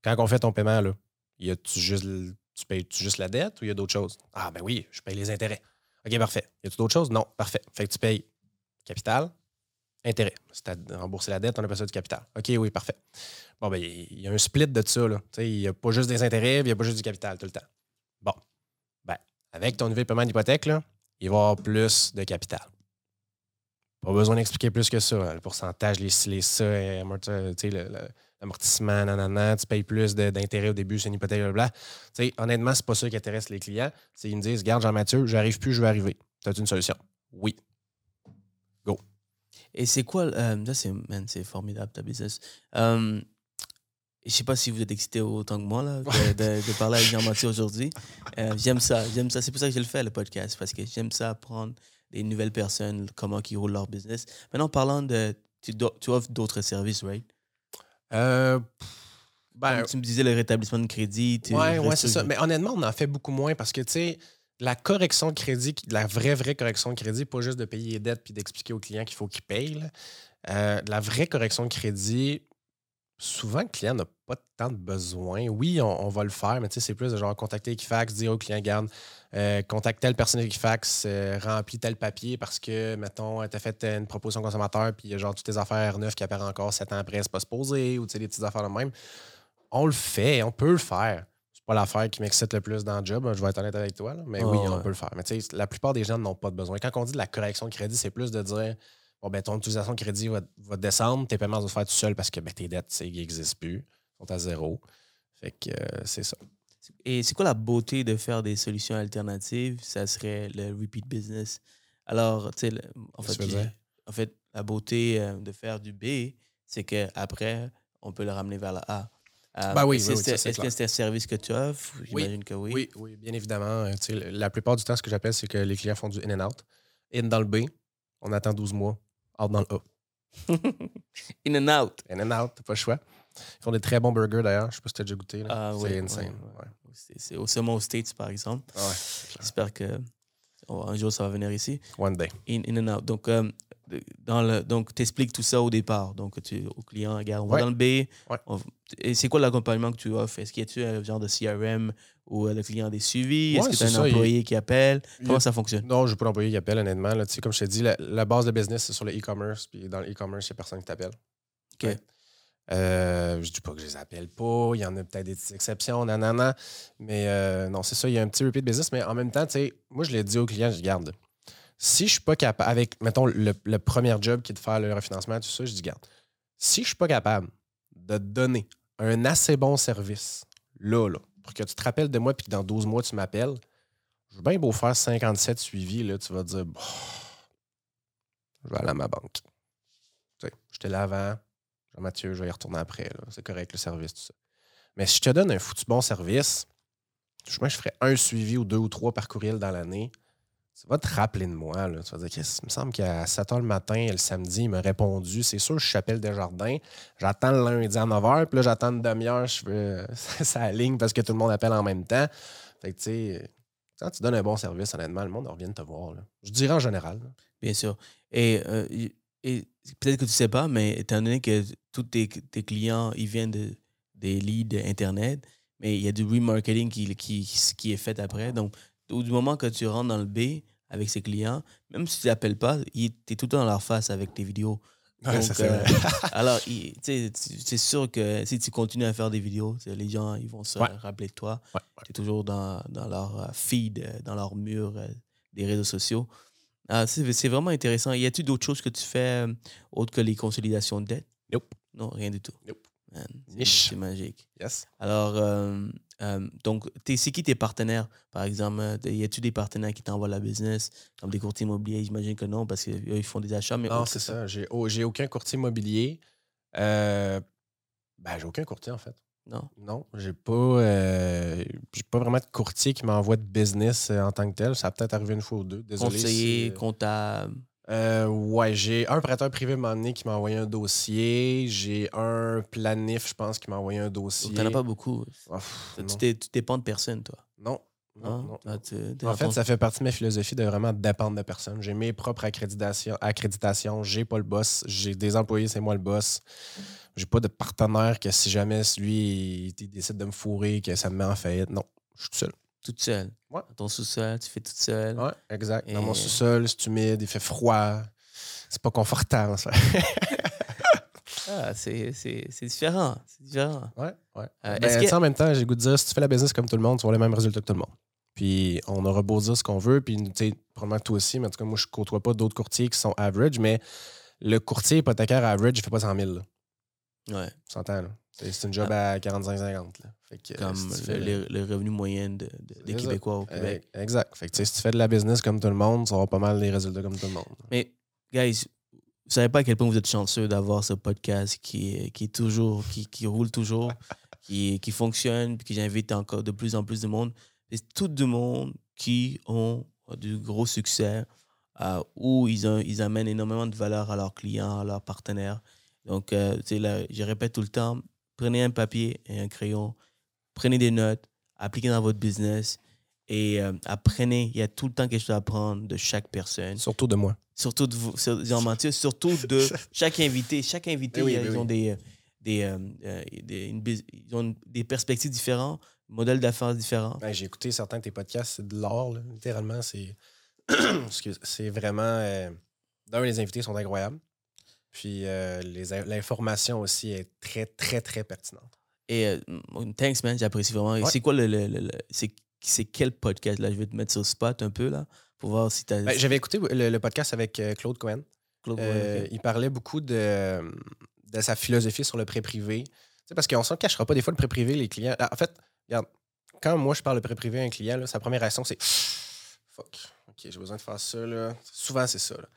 Quand on fait ton paiement, là, y a-tu juste, tu payes-tu juste la dette ou il y a d'autres choses? Ah, ben oui, je paye les intérêts. OK, parfait. Y a-tu d'autres choses? Non, parfait. Fait que tu payes capital, intérêt. Si tu remboursé la dette, on appelle ça du capital. OK, oui, parfait. Bon, ben, il y a un split de ça, là. Tu sais, il n'y a pas juste des intérêts, il n'y a pas juste du capital tout le temps. Bon. Ben, avec ton nouveau paiement d'hypothèque, il va y avoir plus de capital. Pas besoin d'expliquer plus que ça. Le pourcentage, les les ça, tu sais, le- le- l'amortissement, nanana, tu payes plus d'intérêt au début, c'est une hypothèque, blablabla. Tu sais, honnêtement, c'est pas ça qui intéresse les clients. C'est ils me disent, garde Jean-Mathieu, j'arrive plus, je vais arriver. As-tu une solution? Oui. Et c'est quoi, euh, ça c'est, formidable ta business. Euh, je sais pas si vous êtes excité autant que moi là, de, de- de parler avec Jean-Mathieu aujourd'hui. [laughs] Euh, j'aime ça, j'aime ça. C'est pour ça que je le fais le podcast parce que j'aime ça apprendre des nouvelles personnes comment ils roulent leur business. Maintenant parlant de, tu, tu offres d'autres services, right? Euh, ben, Comme tu me disais le rétablissement de crédit. Ouais, ouais, c'est ça. Mais honnêtement, on en fait beaucoup moins parce que, tu sais, la correction de crédit, la vraie, vraie correction de crédit, pas juste de payer les dettes puis d'expliquer au client qu'il faut qu'il paye. là. Euh, la vraie correction de crédit, souvent, le client n'a pas tant de besoin. Oui, on, on va le faire, mais tu sais, c'est plus de genre contacter Equifax, dire au client, garde, euh, contacte telle personne Equifax, euh, remplis tel papier parce que, mettons, tu as fait une proposition consommateur puis il y a genre toutes tes affaires neuves qui apparaissent encore sept ans après, c'est pas supposé, ou tu sais, des petites affaires de même. On le fait, on peut le faire. C'est pas l'affaire qui m'excite le plus dans le job, je vais être honnête avec toi, là, mais oui, ouais. on peut le faire. Mais tu sais, la plupart des gens n'ont pas de besoin. Quand on dit de la correction de crédit, c'est plus de dire bon, ben, ton utilisation de crédit va, va descendre, tes paiements vont se faire tout seul parce que ben, tes dettes, ils n'existent plus, sont à zéro. Fait que euh, c'est ça. Et c'est quoi la beauté de faire des solutions alternatives? Ça serait le repeat business. Alors, tu sais, en, fait, en la beauté euh, de faire du B, c'est qu'après, on peut le ramener vers la A. Euh, Ben oui, est-ce oui, oui, c'est Est-ce que c'est un service que tu offres? J'imagine que oui. Oui, oui, bien évidemment. Euh, la plupart du temps, ce que j'appelle, c'est que les clients font du in and out. In dans le B, on attend 12 mois. Out dans le A. [laughs] In and out. In and out, t'as pas le choix. Ils font des très bons burgers d'ailleurs. Je sais pas si t'as déjà goûté. Ah, c'est oui, insane. ouais, ouais. C'est au States, par exemple. Ouais, clair. J'espère que oh, un jour, ça va venir ici. One day. In, in and out. Donc, euh, dans le, donc, t'expliques tout ça au départ. Donc, tu, au client, regarde, on va dans le B. On- et c'est quoi l'accompagnement que tu offres? Est-ce qu'il y a un genre de CRM où euh, le client des suivis? Est-ce que tu as un ça, il- employé qui appelle? il- Comment ça fonctionne? Non, je n'ai pas d'employé qui appelle, honnêtement. Là, comme je t'ai dit, la, la base de business, c'est sur le e-commerce. Puis dans le e-commerce, il n'y a personne qui t'appelle. OK. Ouais. Euh, je dis pas que je les appelle pas. Il y en a peut-être des petites exceptions, nanana. Mais euh, non, c'est ça, il y a un petit repeat business. Mais en même temps, moi, je l'ai dit aux clients, je dis, garde. Si je suis pas capable, avec, mettons, le, le premier job qui est de faire le refinancement, tout ça, je dis, garde, si je suis pas capable de donner un assez bon service, là, là, pour que tu te rappelles de moi puis que dans 12 mois, tu m'appelles, je veux bien beau faire 57 suivis, là, tu vas te dire, Bah, je vais aller à ma banque. Tu sais, j'étais là avant, Jean-Mathieu, je vais y retourner après, c'est correct le service, tout ça. Mais si je te donne un foutu bon service, je je ferais un suivi ou deux ou trois par courriel dans l'année. Tu vas te rappeler de moi. Là. Tu vas dire, il me semble qu'à 7 h le matin, le samedi, il m'a répondu. C'est sûr, je s'appelle Desjardins. J'attends le lundi à 9 h, puis là, j'attends une demi-heure, je [laughs] ça ligne parce que tout le monde appelle en même temps. Fait que, tu sais, quand tu donnes un bon service, honnêtement, le monde revient te voir. Je dirais en général. Bien sûr. Et, euh, et peut-être que tu sais pas, mais étant donné que tous tes, clients, ils viennent de, des leads Internet, mais il y a du remarketing qui, est fait après. Donc, au moment que tu rentres dans le B avec ces clients, même si tu n'appelles pas, tu es tout le temps dans leur face avec tes vidéos. Ouais, Donc, ça, euh, [laughs] alors, c'est sûr que si tu continues à faire des vidéos, les gens ils vont se Ouais. rappeler de toi. Ouais. Tu es toujours dans, dans leur euh, feed, euh, dans leur mur des réseaux sociaux. Ah, c'est vraiment intéressant. Y a-t-il d'autres choses que tu fais autres que les consolidations de dette? Nope. Non, rien du tout. Nope. C'est- magique. Yes. Alors, euh, euh, donc, c'est qui tes partenaires? Par exemple, euh, y a-tu des partenaires qui t'envoient la business, comme des courtiers immobiliers? J'imagine que non, parce qu'eux, ils font des achats. Mais Non, c'est ça. J'ai oh, aucun courtier immobilier. Euh, ben, j'ai aucun courtier, en fait. Non? Non, j'ai pas, pas vraiment de courtier qui m'envoie de business en tant que tel. Ça a peut-être arrivé une fois ou deux. Désolé. Conseiller, si, comptable. Euh, ouais, j'ai un prêteur privé moment donné qui m'a envoyé un dossier. J'ai un planif, je pense, qui m'a envoyé un dossier. T'en as pas beaucoup. Tu dépends de personne, toi. non. Non, Hein? non, Ah, En fait, ça fait partie de ma philosophie de vraiment dépendre de personne. J'ai mes propres accréditations. accréditations. J'ai pas le boss. J'ai des employés, c'est moi le boss. J'ai pas de partenaire que si jamais lui il, il décide de me fourrer, que ça me met en faillite. Non, je suis tout seul. Toute seule. Ouais. Dans ton sous-sol, tu fais toute seule. Ouais, exact. Dans mon sous-sol, c'est humide, il fait froid. C'est pas confortable. Ça. [laughs] Ah, c'est différent. C'est différent. Ouais, ouais. Euh, Ben, que- en même temps, j'ai goût de dire, si tu fais la business comme tout le monde, tu vas les mêmes résultats que tout le monde. Puis on aura beau dire ce qu'on veut, puis tu sais, probablement toi aussi, mais en tout cas, moi, je côtoie pas d'autres courtiers qui sont average, mais le courtier hypothécaire average, il fait pas 100 000. Là. Ouais. Tu s'entends, là? C'est une job à 45-50. là. Fait que, euh, Comme si le, fais- le- le revenu moyen de- de- des ça. Québécois au Québec. Exact. Fait que, si tu fais de la business comme tout le monde, tu auras pas mal les résultats comme tout le monde. Mais, guys, vous savez pas à quel point vous êtes chanceux d'avoir ce podcast qui qui est toujours, qui, qui roule toujours, [laughs] qui, qui fonctionne, puis que j'invite encore de plus en plus de monde. C'est tout du monde qui ont du gros succès, euh, où ils, ont- ils amènent énormément de valeur à leurs clients, à leurs partenaires. Donc, euh, là, je répète tout le temps, prenez un papier et un crayon, prenez des notes, appliquez dans votre business et euh, apprenez. Il y a tout le temps quelque chose à apprendre de chaque personne Surtout de moi. surtout de vous, Jean-Mathieu, surtout de [laughs] chaque invité. Chaque invité, Eh oui, ils, oui, ils ont des, des, euh, euh, des- une bus- ils ont des perspectives différentes, modèles d'affaires différents. Ben, j'ai écouté certains de tes podcasts, c'est de l'or, littéralement. [clears throat] C'est vraiment. euh, D'un, les invités sont incroyables. Puis euh, l'information aussi est très, très, très pertinente. Et euh, thanks, man, j'apprécie vraiment. Ouais. C'est quoi le. le- le- le- c'est, quel podcast là? Je vais te mettre sur le spot un peu là pour voir si tu as. Ben, J'avais écouté le, podcast avec euh, Claude Cohen. Euh, Il parlait beaucoup de, de sa philosophie sur le prêt privé. Tu sais, parce qu'on ne s'en cachera pas, des fois, le prêt privé, les clients. Ah, En fait, regarde, quand moi je parle de prêt privé à un client, là, sa première réaction, c'est Fuck, ok, j'ai besoin de faire ça. Là. Souvent, c'est ça. là.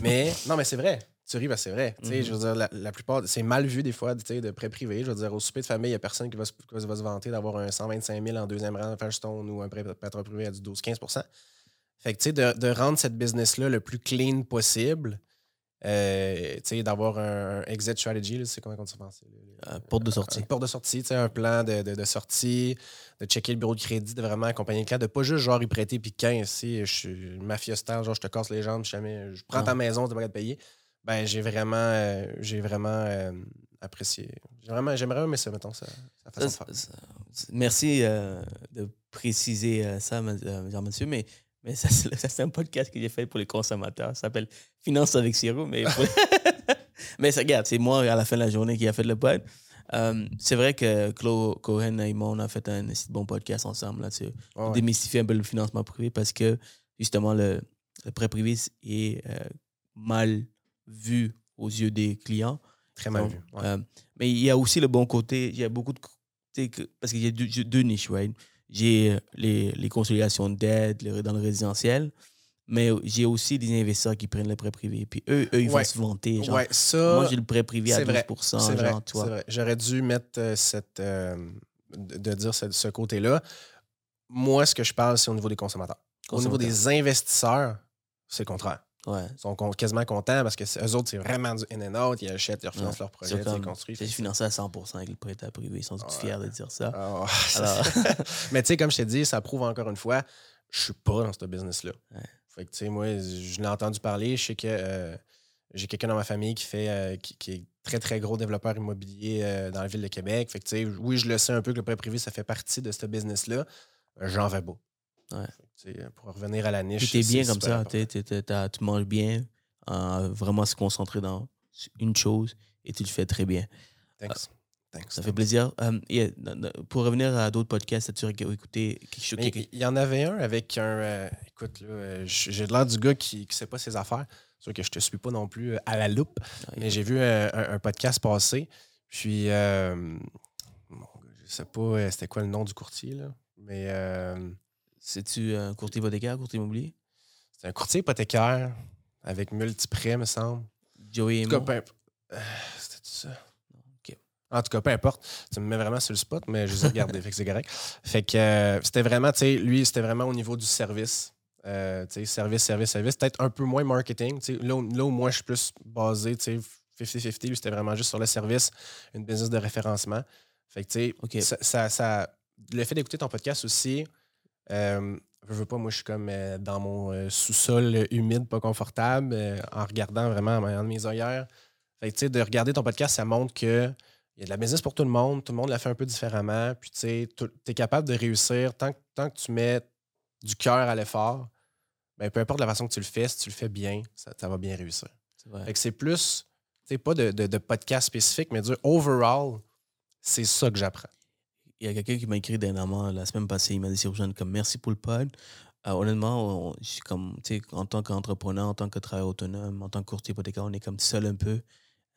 mais non, mais c'est vrai. Tu ris, que c'est vrai. Mhm. Je veux dire, la, la plupart, c'est mal vu des fois de prêt privé. Je veux dire, au souper de famille, il n'y a personne qui va, se- qui va se- va se vanter d'avoir un 125 000 en deuxième rang Firestone ou un prêt patron privé à du 12-15% Fait que, tu sais, de, de rendre cette business-là le plus clean possible, euh, tu sais, d'avoir un, un exit strategy, c'est comment on dit français? porte de sortie. Une porte de sortie, tu sais, un plan de, de- de sortie, de checker le bureau de crédit, de vraiment accompagner le client, de pas juste genre y prêter puis 15, si je suis mafia style, genre je te casse les jambes, jamais je prends ta maison, tu pas de payer. Ben, j'ai vraiment, euh, j'ai vraiment euh, apprécié. J'ai vraiment, j'aimerais aimer ça, mettons, ça, sa façon Ça, de faire. ça- ça- merci euh, de préciser ça, ma- Jean-Mathieu, mais, mais ça, c'est ça, un podcast que j'ai fait pour les consommateurs. Ça s'appelle Finance avec Siro, mais, pour- [laughs] [laughs] mais ça, regarde, c'est moi à la fin de la journée qui a fait le pod. Euh, c'est vrai que Claude Cohen et moi, on a fait un bon podcast ensemble là-dessus. Ouais, On ouais. démystifie un peu le financement privé parce que, justement, le, le prêt privé est mal vu aux yeux des clients. Très mal Donc, vu. ouais. euh, mais il y a aussi le bon côté. Il y a beaucoup de. Parce qu'il y a deux, j'ai deux niches, right? J'ai les, les consolidations de dette le- dans le résidentiel, mais j'ai aussi des investisseurs qui prennent le prêt privé. Puis eux, eux ils Ouais. vont se vanter. Genre, ouais, ça. moi, j'ai le prêt privé à c'est 12 vrai, genre, toi. J'aurais dû mettre euh, cette. euh, de, de dire ce, ce côté-là. Moi, ce que je parle, c'est au niveau des consommateurs. Au niveau des investisseurs, c'est le contraire. Ouais. Ils sont con- quasiment contents parce que c'est- eux autres, c'est vraiment du in and out. Ils achètent, ils refinancent leur C'est projet, ils comme, construisent. j'ai financé à 100% avec le prêt à privé. Ils sont tous Ouais. fiers de dire ça. Ah, Alors, [laughs] Mais tu sais, comme je t'ai dit, ça prouve encore une fois, je suis pas dans ce business-là. Ouais. Fait que tu sais, moi, je l'ai entendu parler. Je sais que euh, j'ai quelqu'un dans ma famille qui fait euh, qui, qui est très, très gros développeur immobilier euh, dans la ville de Québec. Fait que tu sais, oui, je le sais un peu que le prêt privé, ça fait partie de ce business-là. Euh, J'en vais pas. Ouais. Tu pour revenir à la niche. Puis t'es bien comme ça. important. t'es- t'es- t'es- t'as- tu manges bien, euh, vraiment se concentrer dans une chose et tu le fais très bien. Thanks. Thanks. Ça fait plaisir. Euh, yeah, pour revenir à d'autres podcasts, as-tu écouté quelque chose il y en avait un avec un. euh, écoute, là, euh, j'ai l'air du gars qui ne sait pas ses affaires. C'est sûr que je te suis pas non plus à la loupe. Ah, Mais j'ai vu euh, un, un podcast passer. Puis, euh, bon, je sais pas c'était quoi le nom du courtier, là. Mais euh, C'est-tu un courtier hypothécaire, courtier immobilier? c'est un courtier hypothécaire avec multiprêt, me semble. Joey En tout cas, Emo? peu euh, C'était ça. En tout cas, peu importe. Tu me mets vraiment sur le spot, mais je les ai regardés, [laughs] fait que c'est correct. Fait que euh, c'était vraiment, tu sais, lui, c'était vraiment au niveau du service. Euh, tu sais, service, service, service. Peut-être un peu moins marketing. tu sais. Là, où- là où moi, je suis plus basé, tu sais, 50-50, lui, c'était vraiment juste sur le service, une business de référencement. Fait que, tu sais, ça, ça- ça- le fait d'écouter ton podcast aussi, euh, je veux pas, moi, je suis comme euh, dans mon euh, sous-sol humide, pas confortable, en regardant vraiment en mes œillères. Fait que, tu sais, de regarder ton podcast, ça montre que il y a de la business pour tout le monde, tout le monde la fait un peu différemment, puis tu sais, tu es capable de réussir tant, que- tant que tu mets du cœur à l'effort, ben, peu importe la façon que tu le fais, si tu le fais bien, ça, ça va bien réussir. C'est vrai. Fait que c'est plus, tu sais, pas de, de, de podcast spécifique, mais du overall, c'est ça que j'apprends. Il y a quelqu'un qui m'a écrit dernièrement, la semaine passée, il m'a dit sur jeune comme merci pour le pod. Euh, honnêtement, on- je suis comme, tu sais, en tant qu'entrepreneur, en tant que travailleur autonome, en tant que courtier hypothécaire, on est comme seul un peu.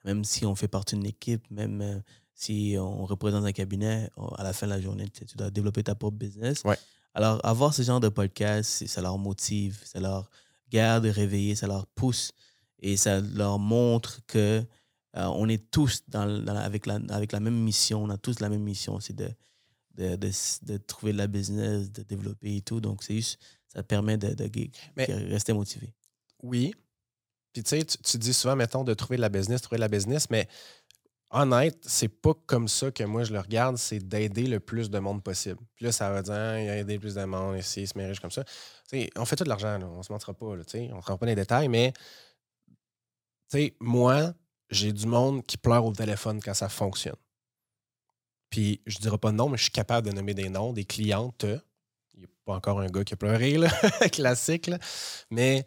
Même si on fait partie d'une équipe, même euh, si on représente un cabinet, on- à la fin de la journée, tu dois développer ta propre business. Ouais. Alors, avoir ce genre de podcast, ça leur motive, ça leur garde réveillés, ça leur pousse et ça leur montre que euh, on est tous dans, dans avec, la, avec la même mission, on a tous la même mission, c'est de, de, de, s- de trouver de la business, de développer et tout. Donc, c'est juste, ça permet de, de, de Mais- rester motivé. Oui. Puis tu sais, tu- dis souvent, mettons, de trouver de la business, trouver de la business, mais honnête, c'est pas comme ça que moi je le regarde, c'est d'aider le plus de monde possible. Puis là, ça va dire, Ah, il a aidé le plus de monde, ici, il se met riche comme ça. Tu sais, on fait tout de l'argent, on se mentira pas, là, tu sais, on ne rentre pas dans les détails, mais tu sais, moi, j'ai du monde qui pleure au téléphone quand ça fonctionne. Puis je dirais pas non, mais je suis capable de nommer des noms, des clientes. Il n'y a pas encore un gars qui a pleuré, là, [laughs] classique, mais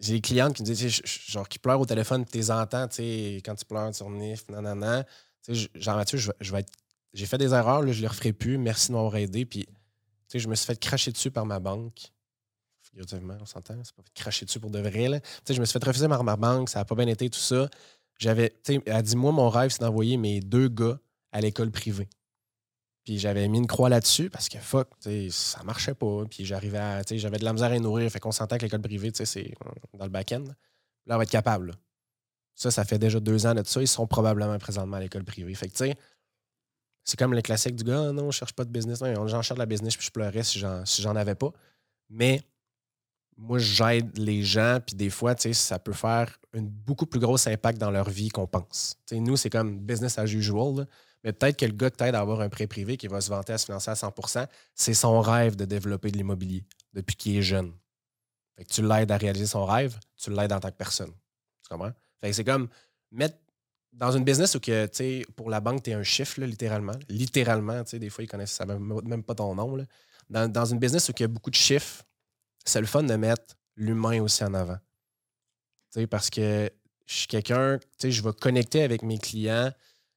j'ai des clientes qui me disent, genre, qui pleurent au téléphone, tu les entends, tu sais, quand tu pleures, tu renifles, nanana. Tu sais, je- Jean-Mathieu, je vais être. J'ai fait des erreurs, là, je ne les referai plus. Merci de m'avoir aidé. Puis, tu sais, je me suis fait cracher dessus par ma banque. Figurativement, on s'entend, c'est pas fait cracher dessus pour de vrai. Là. Tu sais, je me suis fait refuser par ma banque, ça n'a pas bien été, tout ça. J'avais, tu sais, elle dit, moi, mon rêve, c'est d'envoyer mes deux gars à l'école privée. Puis j'avais mis une croix là-dessus parce que fuck, ça marchait pas. Puis j'arrivais à. J'avais de la misère à nourrir. Fait qu'on s'entend que l'école privée, c'est euh, dans le back-end. Là, on va être capable. Ça, ça fait déjà deux ans de ça. Ils sont probablement présentement à l'école privée. Fait que, tu sais, c'est comme le classique du gars, Ah non, je cherche pas de business. Non, j'en cherche de la business, puis je pleurais si j'en, si j'en avais pas. Mais moi, j'aide les gens, puis des fois, tu sais, ça peut faire un beaucoup plus gros impact dans leur vie qu'on pense. Tu sais, nous, c'est comme business as usual. Mais peut-être que le gars que t'aide à avoir un prêt privé qui va se vanter à se financer à 100% c'est son rêve de développer de l'immobilier depuis qu'il est jeune. Fait tu l'aides à réaliser son rêve, tu l'aides en tant que personne. Tu comprends? Fait c'est comme mettre dans une business où que, pour la banque, tu es un chiffre, littéralement. Littéralement, des fois, ils connaissent même, pas ton nom. Dans, dans une business où il y a beaucoup de chiffres, c'est le fun de mettre l'humain aussi en avant. Parce que je suis quelqu'un, je vais connecter avec mes clients.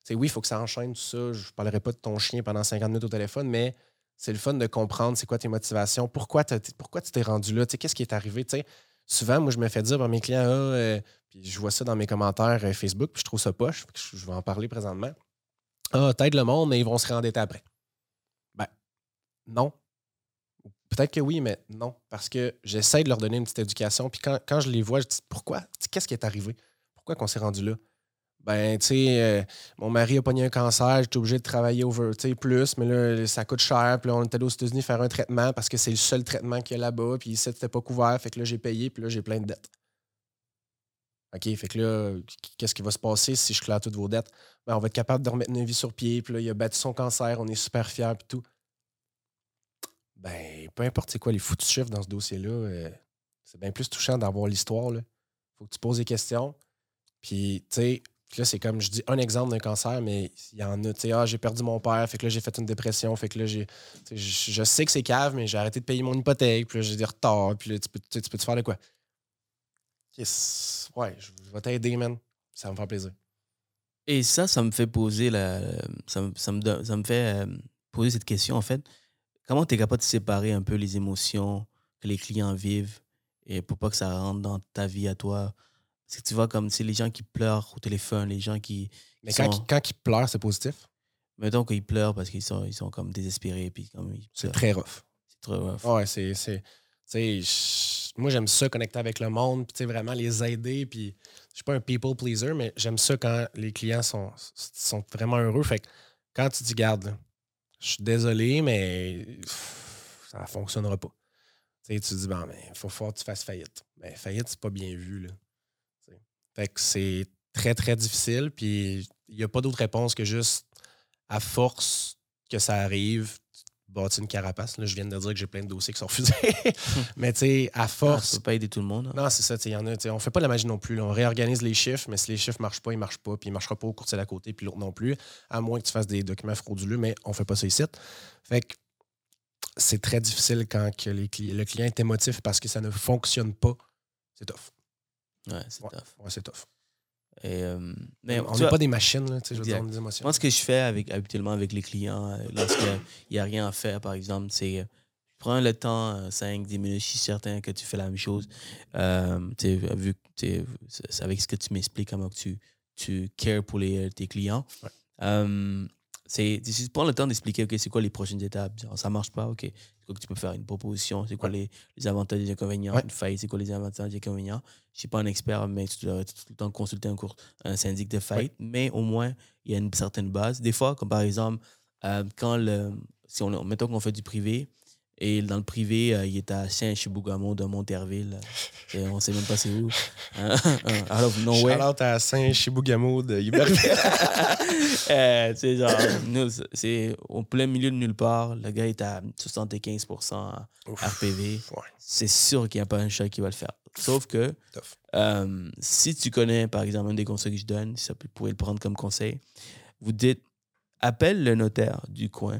Sais, oui, il faut que ça enchaîne tout ça. Je ne parlerai pas de ton chien pendant 50 minutes au téléphone, mais c'est le fun de comprendre c'est quoi tes motivations, pourquoi, pourquoi tu t'es rendu là, qu'est-ce qui est arrivé. souvent, moi, je me fais dire par mes clients, ah, euh, puis je vois ça dans mes commentaires euh, Facebook, puis je trouve ça poche, je vais en parler présentement. Ah, t'aides le monde, mais ils vont se réendetter après. Ben, non. Peut-être que oui, mais non. Parce que j'essaie de leur donner une petite éducation, puis quand, quand je les vois, je dis pourquoi? Qu'est-ce qui est arrivé? Pourquoi qu'on s'est rendu là? Ben, tu sais, euh, mon mari a pogné un cancer, j'étais obligé de travailler over, plus, mais là, ça coûte cher. Puis là, on est allé aux États-Unis faire un traitement parce que c'est le seul traitement qu'il y a là-bas. Puis ici, c'était pas couvert. Fait que là, j'ai payé, puis là, j'ai plein de dettes. OK, fait que là, qu'est-ce qui va se passer si je claire toutes vos dettes? Ben, on va être capable de remettre une vie sur pied. Puis là, il a battu son cancer, on est super fiers, puis tout. Ben, peu importe c'est quoi les foutus chiffres dans ce dossier-là, euh, c'est bien plus touchant d'avoir l'histoire. là. Faut que tu poses des questions. Puis, tu sais, puis là, c'est comme, je dis un exemple d'un cancer, mais il y en a, tu sais, ah, j'ai perdu mon père, fait que là, j'ai fait une dépression, fait que là, j'ai. Je, sais que c'est cave, mais j'ai arrêté de payer mon hypothèque, puis là, j'ai des retards, puis là, tu peux, tu peux te faire de quoi? Yes. Ouais, je, vais t'aider, man. Ça va me faire plaisir. Et ça, ça me fait poser la, ça, me- ça me fait euh, poser cette question en fait. Comment tu es capable de séparer un peu les émotions que les clients vivent et pour pas que ça rentre dans ta vie à toi? Que tu vois, comme c'est les gens qui pleurent au téléphone, les gens qui. Mais qui quand, sont- quand il pleure, c'est positif? Mettons qu'ils pleurent parce qu'ils sont, ils sont comme désespérés. Puis comme ils C'est pleurent. très rough. C'est très rough. Ouais, c'est. moi, j'aime ça connecter avec le monde, puis tu sais, vraiment les aider. Puis je suis pas un people pleaser, mais j'aime ça quand les clients sont, sont vraiment heureux. Fait que quand tu dis, garde, je suis désolé, mais pff, ça ne fonctionnera pas. Tu sais, tu dis, bon, mais il faut fort que tu fasses faillite. Mais faillite, c'est pas bien vu. Là. Fait que c'est très, très difficile. Puis il n'y a pas d'autre réponse que juste à force que ça arrive, tu bâtis une carapace. Là, je viens de dire que j'ai plein de dossiers qui sont refusés. [laughs] mais tu sais, à Ah, force. tu peux pas aider tout le monde. hein. Non, c'est ça. il y en a, on fait pas la magie non plus. là. On réorganise les chiffres, mais si les chiffres ne marchent pas, ils ne marchent pas. Puis ils ne marchera pas au courtier d'à côté, puis l'autre non plus. À moins que tu fasses des documents frauduleux, mais on ne fait pas ça ici. Fait que c'est très difficile quand que les cli- le client est émotif parce que ça ne fonctionne pas. C'est tough. Ouais, c'est Ouais. tough. Ouais, c'est tough. Et, euh, mais on n'est pas des machines, là, je veux dire, Exact. on a des émotions. Moi, ce que je fais avec, habituellement avec les clients, euh, lorsqu'il n'y a rien à faire, par exemple, c'est euh, je prends le temps, 5-10 minutes, je suis certain que tu fais la même chose. Euh, vu que avec ce que tu m'expliques, comment tu, tu cares pour les, tes clients. Ouais. Euh, c'est juste prendre le temps d'expliquer, OK, c'est quoi les prochaines étapes? Genre, ça marche pas, OK. C'est quoi que tu peux faire? Une proposition, c'est quoi les, les avantages et les inconvénients? Ouais. Une faillite, c'est quoi les avantages et les inconvénients? Je suis pas un expert, mais tu dois tout le temps consulter un, cours, un syndic de faillite, mais au moins, il y a une certaine base. Des fois, comme par exemple, euh, quand le, si on, mettons qu'on fait du privé, et dans le privé, euh, il est à Saint-Chibougamau de Monterville. Et on sait même pas c'est où. Out of nowhere. Shout-out à Saint-Chibougamau de Iberville. [laughs] Euh, tu sais, genre, nous, c'est- c'est au plein milieu de nulle part. Le gars est à 75% Ouf. RPV. Ouais, C'est sûr qu'il n'y a pas un chat qui va le faire. Sauf que euh, si tu connais, par exemple, un des conseils que je donne, ça peut- vous pouvez le prendre comme conseil, vous dites appelle le notaire du coin.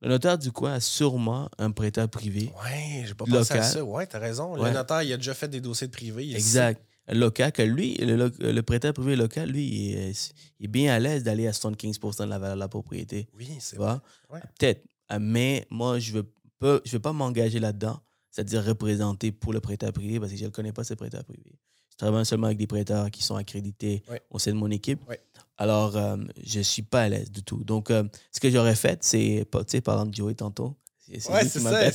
Le notaire du coin a sûrement un prêteur privé. Ouais, j'ai pas Local. pensé à ça. Ouais, t'as raison. Ouais. Le notaire, il a déjà fait des dossiers de privé. il Exact. Local, que lui, le, prêteur privé local, lui, il est, il est bien à l'aise d'aller à 75% de la valeur de la propriété. Oui, c'est vois? Ouais. Peut-être. Euh, Mais moi, je ne veux pas, je veux pas m'engager là-dedans, c'est-à-dire représenter pour le prêteur privé, parce que je ne connais pas ce prêteur privé. Je travaille seulement avec des prêteurs qui sont accrédités Ouais. au sein de mon équipe. Alors, euh, je ne suis pas à l'aise du tout. Donc, euh, ce que j'aurais fait, c'est, tu sais, parlant de Joey tantôt. C'est Ouais, [laughs] c'est ça,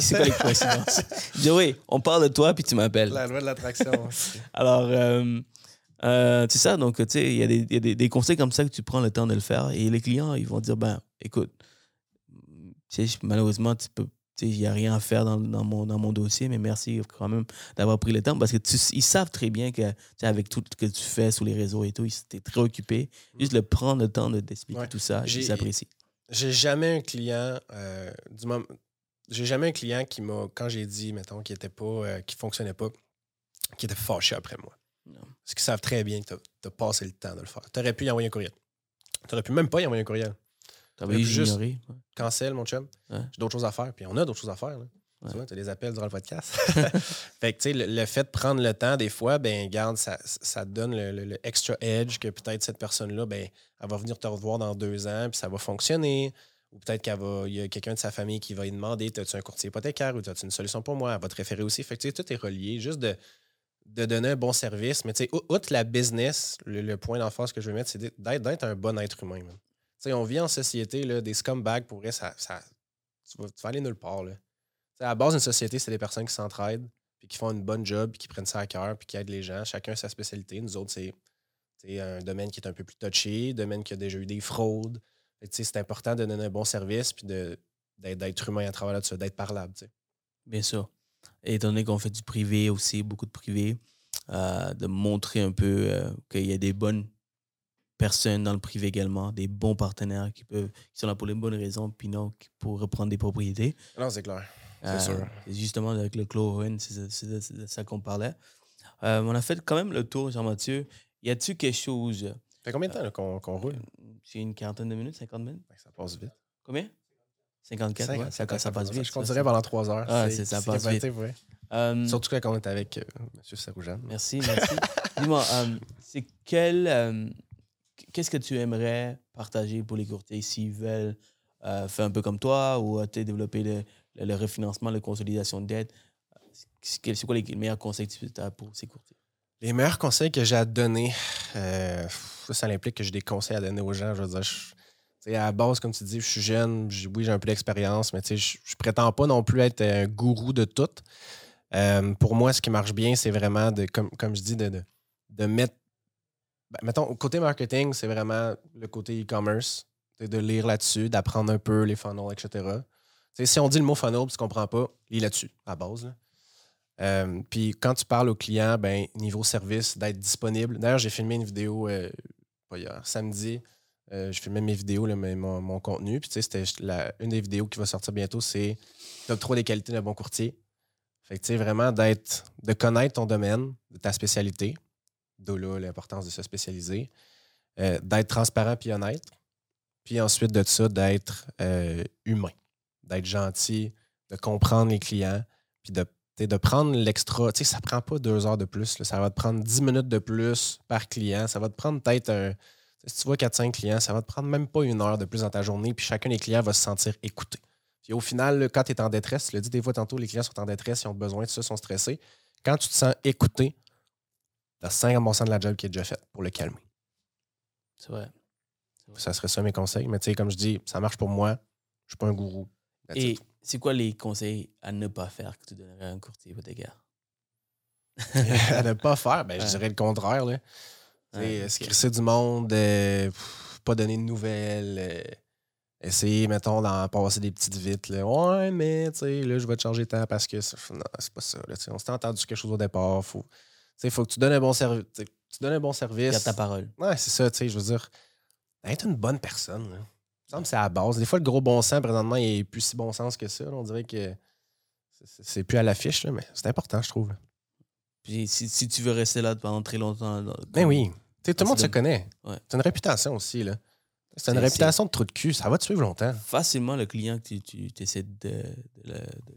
C'est quoi les coïncidences? [laughs] Joey, on parle de toi, puis tu m'appelles. La loi de l'attraction. Alors, euh, c'est ça. Donc, tu sais, il y a, des, il y a des- des conseils comme ça que tu prends le temps de le faire. Et les clients, ils vont dire, ben, écoute, malheureusement, tu peux. Il n'y a rien à faire dans, dans mon, dans mon dossier, mais merci quand même d'avoir pris le temps parce que tu- ils savent très bien que avec tout ce que tu fais sur les réseaux et tout, ils étaient très occupés. Juste le prendre le temps de t'expliquer Ouais. tout ça, ils apprécient. J'ai jamais un client euh, du moment. J'ai jamais un client qui m'a, quand j'ai dit, mettons, qui était pas, euh, qui fonctionnait pas, qui était fâché après moi. Non. Parce qu'ils savent très bien que tu as, passé le temps de le faire. Tu aurais pu y envoyer un courriel. Tu aurais pu même pas y envoyer un courriel. Tu avais juste- ignoré. Cancel, mon chum. J'ai d'autres choses à faire. Puis on a d'autres choses à faire. Là. Ouais. Tu vois, tu as des appels durant le podcast. [laughs] fait que, tu sais, le, le fait de prendre le temps, des fois, ben, garde, ça, ça te donne le, le- le extra edge que peut-être cette personne-là, ben, elle va venir te revoir dans deux ans, puis ça va fonctionner. Ou peut-être qu'il y a quelqu'un de sa famille qui va lui demander As-tu un courtier hypothécaire ou as-tu une solution pour moi? Elle va te référer aussi. Fait que, tout est relié. Juste de, de donner un bon service. Mais tu sais, outre la business, le, point d'enfance que je veux mettre, c'est d'être un bon être humain. Sais On vit en société, là, des scumbags, pour vrai, ça, ça tu, vas, aller nulle part. Là. à la base d'une société, c'est des personnes qui s'entraident, puis qui font une bonne job, puis qui prennent ça à cœur, puis qui aident les gens. Chacun sa spécialité. Nous autres, c'est un domaine qui est un peu plus touché, un domaine qui a déjà eu des fraudes. C'est important de donner un bon service, puis d'être humain à travers là-dessus, d'être parlable. Bien sûr. Et étant donné qu'on fait du privé aussi, beaucoup de privé, euh, de montrer un peu euh, qu'il y a des bonnes personnes dans le privé également, des bons partenaires qui, peuvent, qui sont là pour les bonnes raisons, puis non pour reprendre des propriétés. Non, c'est clair. C'est euh, sûr. Justement, avec le Chlorine, c'est de ça qu'on parlait. on a fait quand même le tour, Jean-Mathieu. Y a-t-il quelque chose? Ça fait combien de temps qu'on roule? C'est une quarantaine de minutes, 50 minutes? Ça passe vite. Combien? 54, ouais, ça, ça, passe vite. Je dirait pendant trois heures. Ah, ça passe vite. Euh, Surtout quand on est avec euh, M. Saroujan. Merci, merci. [laughs] Dis-moi, euh, c'est quel. Qu'est-ce que tu aimerais partager pour les courtiers s'ils veulent faire un peu comme toi ou développer le, refinancement, la consolidation de dette? C'est quoi les meilleurs conseils que tu as pour ces courtiers? Les meilleurs conseils que j'ai à donner, ça, implique que j'ai des conseils à donner aux gens. Je veux dire, à la base, comme tu dis, je suis jeune, oui, j'ai un peu d'expérience, mais je ne prétends pas non plus être un gourou de tout. Euh, pour moi, ce qui marche bien, c'est vraiment, de, comme, je dis, de, mettre. Ben, mettons, côté marketing, c'est vraiment le côté e-commerce, de lire là-dessus, d'apprendre un peu les funnels, etc. si on dit le mot funnel, tu ne comprends pas, lis là-dessus, à base. Euh, puis quand tu parles au client, ben, niveau service, d'être disponible. D'ailleurs, j'ai filmé une vidéo euh, pas hier, samedi. je filmais mes vidéos, là, mon, contenu. Puis, c'était une des vidéos qui va sortir bientôt, c'est Top 3 des qualités d'un bon courtier. Fait que, tu sais, vraiment d'être, de connaître ton domaine, de ta spécialité, d'où là l'importance de se spécialiser, euh, d'être transparent puis honnête, puis ensuite de ça, d'être euh, humain, d'être gentil, de comprendre les clients, puis de, prendre l'extra. Tu sais, ça prend pas deux heures de plus, ça va te prendre dix minutes de plus par client, ça va te prendre peut-être un. Si tu vois 4-5 clients, ça va te prendre même pas une heure de plus dans ta journée, puis chacun des clients va se sentir écouté. Puis au final, quand tu es en détresse, tu l'as dit des fois tantôt, les clients sont en détresse, ils ont besoin de ça, sont stressés. Quand tu te sens écouté, tu as 50 de la job qui est déjà faite pour le calmer. C'est vrai. Ça serait ça mes conseils. Mais tu sais, comme je dis, ça marche pour moi. Je suis pas un gourou. Et c'est quoi les conseils à ne pas faire que tu donnerais à un courtier hypothécaire? [laughs] à ne pas faire, ben, je dirais le contraire. Là. Ouais, okay. du monde, euh, pas donner de nouvelles. Euh, essayer, mettons, d'en passer des petites vites. Là. Ouais, mais, tu sais, là, je vais te changer de temps parce que non, c'est pas ça. Là, on s'est entendu quelque chose au départ. Faut, faut que tu donnes un bon service. Tu donnes un bon service. Garde ta parole. Ouais, c'est ça, tu sais, je veux dire, être une bonne personne. Là. Me c'est à la base. Des fois, le gros bon sens, présentement, il est plus si bon sens que ça. On dirait que c'est plus à l'affiche, mais c'est important, je trouve. Puis si, si, tu veux rester là pendant très longtemps. Ben oui. tout le monde se connaît. Ouais. C'est une réputation aussi, là. C'est une réputation de trou de cul, ça va te suivre longtemps. Facilement, le client que tu, essaies de, le,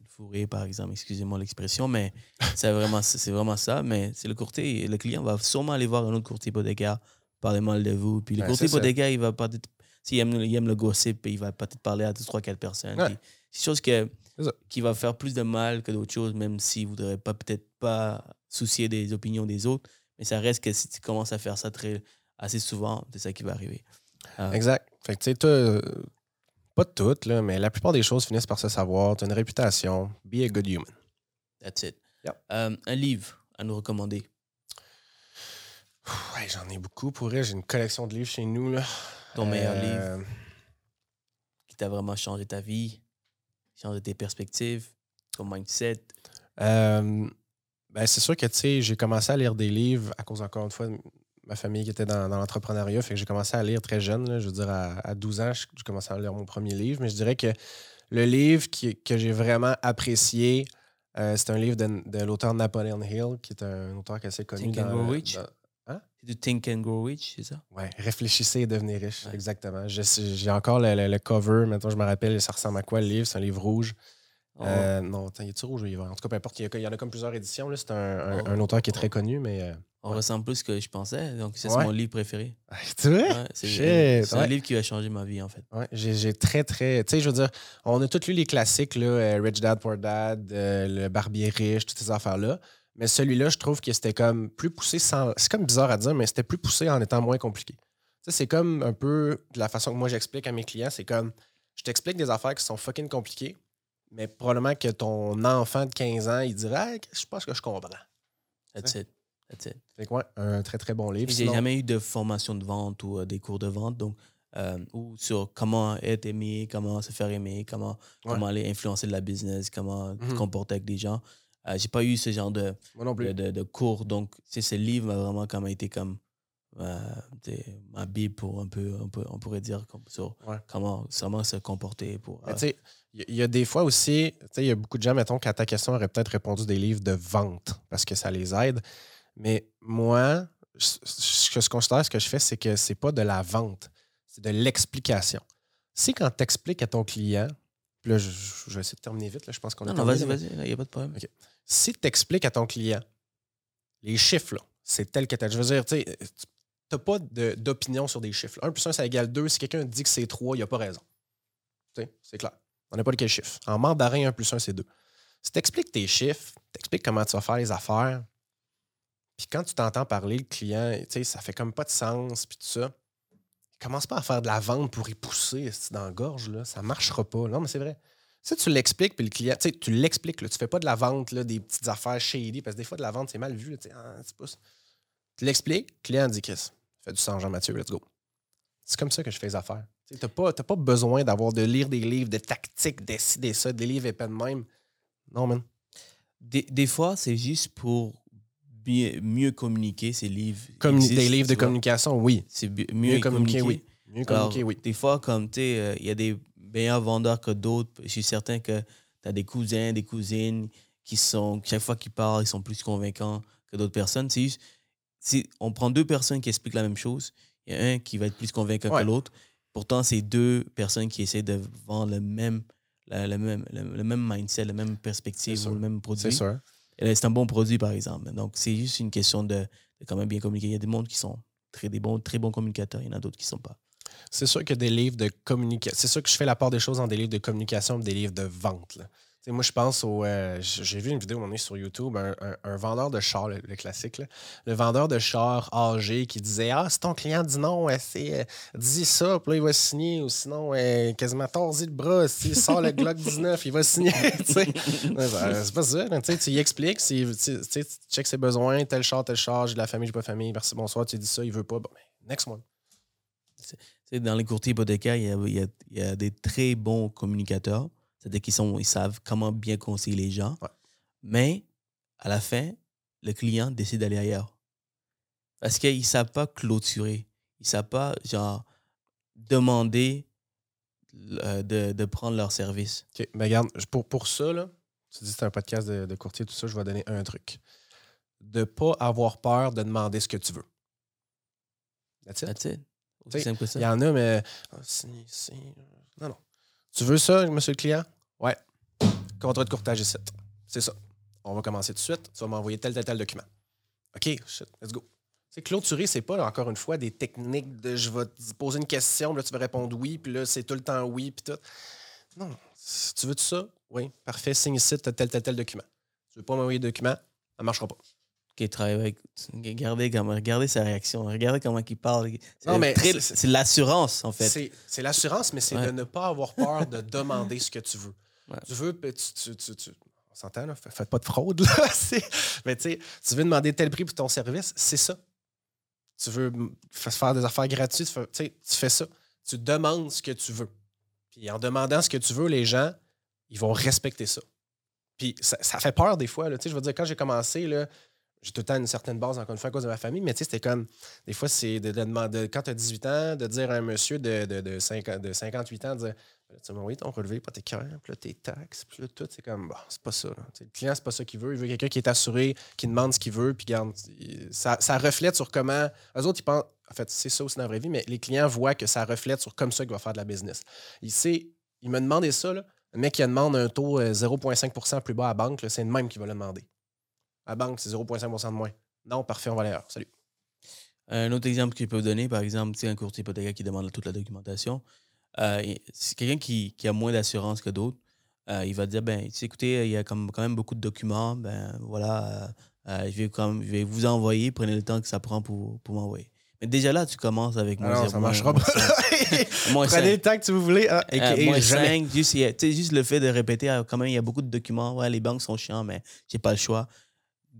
fourrer, par exemple, excusez-moi l'expression, mais [laughs] c'est vraiment, vraiment ça. Mais c'est le courtier, le client va sûrement aller voir un autre courtier hypothécaire, parler mal de vous. Puis le ben, courtier hypothécaire, il va pas s'il aime, il aime le gossip, il va peut-être parler à deux, trois, quatre personnes. C'est chose que, qui va faire plus de mal que d'autres choses, même s'il ne voudrait pas peut-être pas soucier des opinions des autres. Mais ça reste que si tu commences à faire ça très, assez souvent, c'est ça qui va arriver. Ah. Exact. Fait que, tu sais, pas toutes, là, mais la plupart des choses finissent par se savoir. Tu as une réputation. Be a good human. That's it. Euh, un livre à nous recommander. Ouais, j'en ai beaucoup pour J'ai une collection de livres chez nous. Là. Ton meilleur euh, livre qui t'a vraiment changé ta vie, changé tes perspectives, ton mindset? Euh, ben, c'est sûr que j'ai commencé à lire des livres à cause, encore une fois, ma famille qui était dans, l'entrepreneuriat. Fait que j'ai commencé à lire très jeune. je veux dire, à, 12 ans, j'ai commencé à lire mon premier livre. Mais je dirais que le livre que j'ai vraiment apprécié, euh, c'est un livre de, l'auteur Napoleon Hill, qui est un auteur assez connu. Think and Grow Rich? Hein? C'est du Think and Grow Rich, c'est ça? Oui, Réfléchissez et devenez riche, exactement. J'ai encore le, cover, maintenant je me rappelle, ça ressemble à quoi le livre? C'est un livre rouge. Oh. Euh, non, il est rouge ou En tout cas, peu importe, il y, en a comme plusieurs éditions. C'est un, oh. auteur qui est très connu, mais... Euh, On Ouais. ressent plus ce que je pensais. Donc, ça, c'est Ouais. mon livre préféré. [laughs] Tu vois? Ouais, c'est un livre qui a changé ma vie, en fait. J'ai très, très. Tu sais, je veux dire, on a tous lu les classiques, là, euh, Rich Dad, Poor Dad, euh, Le Barbier riche, toutes ces affaires-là. Mais celui-là, je trouve que c'était comme plus poussé sans. C'est comme bizarre à dire, mais c'était plus poussé en étant moins compliqué. Tu sais, c'est comme un peu de la façon que moi j'explique à mes clients, c'est comme je t'explique des affaires qui sont fucking compliquées, mais probablement que ton enfant de 15 ans, il dirait Ah, je pense que je comprends. That's it. That's it. Fait que ouais, un très très bon livre. J'ai Sinon- jamais eu de formation de vente ou euh, des cours de vente, donc euh, ou sur comment être aimé, comment se faire aimer, comment, Ouais. comment aller influencer de la business, comment te Mhm. comporter avec des gens. Euh, j'ai pas eu ce genre de, Moi non plus. de, de- de cours, donc tu sais, ce livre m'a vraiment comme été comme euh, ma bible pour un peu, un peu, on pourrait dire comme sur Ouais. comment, comment se comporter pour. Il y, a des fois aussi, tu sais, il y a beaucoup de gens, mettons, qu'à ta question auraient peut-être répondu des livres de vente parce que ça les aide. Mais moi, ce que je considère, ce que je fais, c'est que c'est pas de la vente, c'est de l'explication. Si quand tu expliques à ton client, puis là, je, je vais essayer de terminer vite, là, je pense qu'on a non, vas-y, vas-y, il n'y a pas de problème. Si tu expliques à ton client les chiffres, là, c'est tel que tel. Je veux dire, tu n'as pas de- d'opinion sur des chiffres. 1 plus 1, ça égale 2. Si quelqu'un dit que c'est 3, il n'a pas raison. Tu sais, C'est clair. On n'a pas lequel chiffre. En mandarin, 1 plus 1, c'est 2. Si tu expliques tes chiffres, tu expliques comment tu vas faire les affaires, puis quand tu t'entends parler, le client, tu sais, ça fait comme pas de sens, puis tout ça. Commence pas à faire de la vente pour y pousser dans la gorge, là. ça marchera pas. Non, mais c'est vrai. Si tu l'expliques, puis le client, tu sais, tu l'expliques, tu fais pas de la vente, là, des petites affaires shady, parce que des fois, de la vente, c'est mal vu. là, ah, tu l'expliques, le client dit Chris, fait du sang, Jean-Mathieu, let's go. C'est comme ça que je fais les affaires. Tu n'as pas, t'as pas besoin d'avoir de lire des livres de tactiques, des ci, des ça, des livres épais de même. Non, man. Des, des fois, c'est juste pour bien- mieux communiquer ces livres. Existent, des livres de vois. communication, oui. C'est Mieux mieux, communiquer, communiquer. oui. Mieux Alors, oui. Des fois, comme tu sais, euh, il y a des meilleurs vendeurs que d'autres. Je suis certain que tu as des cousins, des cousines qui sont, chaque fois qu'ils parlent, ils sont plus convaincants que d'autres personnes. C'est juste, si on prend deux personnes qui expliquent la même chose, il y a un qui va être plus convaincant Ouais. que l'autre. Pourtant, c'est deux personnes qui essaient de vendre le même, la- le, même, le, le même mindset, la même perspective C'est sûr. ou le même C'est produit. sûr. Et là, C'est un bon produit, par exemple. Donc, c'est juste une question de, de quand même bien communiquer. Il y a des mondes qui sont très, des bons, très bons communicateurs. Il y en a d'autres qui ne sont pas. C'est sûr que des livres de communication. C'est sûr que je fais la part des choses en des livres de communication et des livres de vente. là. Moi, je pense au. euh, J'ai vu une vidéo moment donné sur YouTube, un, vendeur de char, le, le classique. là. Le vendeur de char âgé qui disait Ah, si ton client dit non, euh, c'est, euh, dis ça, puis là, il va signer, ou sinon, quasiment tordu le bras, s'il sort le Glock 19, il va signer. [laughs] c'est pas ça. Tu expliques, tu checkes ses besoins, tel char, tel char, j'ai de la famille, j'ai pas de famille, merci, bonsoir, tu dis ça, il veut pas. Bon, ben, next one. Dans les courtiers hypothécaires, il y a des très bons communicateurs. C'est-à-dire qu'ils sont, ils savent comment bien conseiller les gens. Ouais. Mais à la fin, le client décide d'aller ailleurs. Parce qu'ils ne savent pas clôturer. Ils ne savent pas, genre, demander euh, de, de prendre leur service. OK. Mais regarde, pour, pour ça, là, tu dis que c'est un podcast de, de courtier, tout ça, je vais donner un truc. De pas avoir peur de demander ce que tu veux. That's it. That's it. Il y en a, mais. Ah, si, si. Non, non. Tu veux ça, monsieur le client? Contrat de courtage ici. C'est ça. On va commencer tout de suite. Tu vas m'envoyer tel, tel, tel document. OK, shit, let's go. C'est clôturer, c'est pas, encore une fois, des techniques de je vais te poser une question, puis là, tu vas répondre oui, puis là, c'est tout le temps oui, puis tout. Non. Si tu veux tout ça, oui, parfait, signe ici, t'as tel, tel, tel document. Tu veux pas m'envoyer de document, ça marchera pas. qui travaille avec. Regardez, comment, regardez sa réaction. Regardez comment il parle. C'est Non, mais c'est- l'assurance, en fait. C'est- C'est l'assurance, mais c'est Ouais. de ne pas avoir peur de demander ce que tu veux. Tu veux, puis tu, tu- tu- on s'entend, là, faites pas de fraude. [laughs] Là, mais tu sais, tu veux demander tel prix pour ton service, c'est ça. Tu veux faire des affaires gratuites, tu fais, ça. Tu demandes ce que tu veux. Puis en demandant ce que tu veux, les gens, ils vont respecter ça. Puis ça, fait peur des fois. Je veux dire, quand j'ai commencé, là, j'ai tout le temps une certaine base, encore une fois, à cause de ma famille, mais tu sais, c'était comme, des fois, c'est de, de demander, quand tu as 18 ans, de dire à un monsieur de, de, de, 50 de 58 ans, de dire, Ben, tu envoyé ton relevé hypothécaire, puis là, tes taxes, puis là, tout, c'est comme, bon, c'est pas ça. là. Le client, c'est pas ça qu'il veut. Il veut quelqu'un qui est assuré, qui demande ce qu'il veut, puis garde, ça, ça reflète sur comment. Eux autres, ils pensent, en fait, c'est ça aussi dans la vraie vie, mais les clients voient que ça reflète sur comme ça qu'il va faire de la business. Il sait, il me demandait ça, là. Le mec qui demande un taux euh, 0,5% plus bas à la banque, là, c'est le même qui va le demander. À la banque, c'est 0,5% de moins. Non, parfait, on va aller. Salut. Un autre exemple peux vous donner, par exemple, un courtier hypothécaire qui demande toute la documentation. Euh, c'est quelqu'un qui, qui a moins d'assurance que d'autres. Euh, il va dire, ben, écoutez, il y a comme, quand même beaucoup de documents. Ben, voilà, euh, je, vais quand même- je vais vous envoyer. Prenez le temps que ça prend pour, pour m'envoyer. Mais déjà là, tu commences avec Ah non, ça marchera pas. [laughs] [laughs] Prenez le temps que vous voulez. Ah, Euh, aka moins jamais. 5, juste, il y a- tu sais, juste le fait de répéter, ah, quand même, il y a beaucoup de documents. Ouais, les banques sont chiants, mais j'ai pas le choix.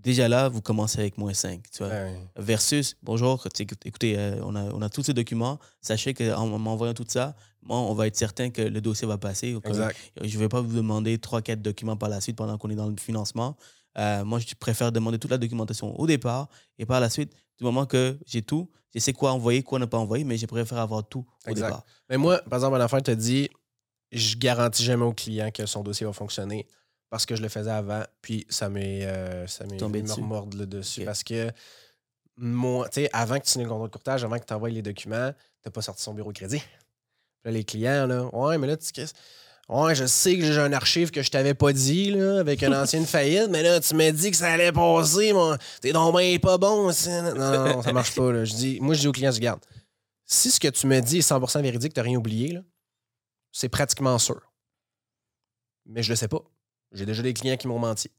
Déjà là, vous commencez avec moins 5. Tu vois. Ouais. Versus, bonjour, tu écoutez, euh, on, a, on a tous ces documents. Sachez qu'en m'envoyant tout ça, moi, on va être certain que le dossier va passer. Exact. Je ne vais pas vous demander 3-4 documents par la suite pendant qu'on est dans le financement. Euh, moi, je préfère demander toute la documentation au départ et par la suite, du moment que j'ai tout, je sais quoi envoyer, quoi ne pas envoyer, mais je préfère avoir tout au Exact. départ. Mais moi, par exemple, un affaire te dit je garantis jamais au client que son dossier va fonctionner parce que je le faisais avant, puis ça m'est euh, ça m'est Tombé venu me dessus. remordre le dessus Ok. parce que moi, tu sais, avant que tu signes le contrat de courtage, avant que tu envoies les documents, t'as pas sorti son bureau de crédit. Puis là, les clients, là, ouais, mais là, tu Ouais, je sais que j'ai un archive que je t'avais pas dit, là, avec une ancienne [laughs] faillite, mais là, tu m'as dit que ça allait passer, mon. T'es donc ben pas bon. non, non, ça marche pas, là. Je dis, moi, je dis aux clients, je garde. Si ce que tu me dis est 100% véridique, t'as rien oublié, là, c'est pratiquement sûr. Mais je le sais pas. J'ai déjà des clients qui m'ont menti.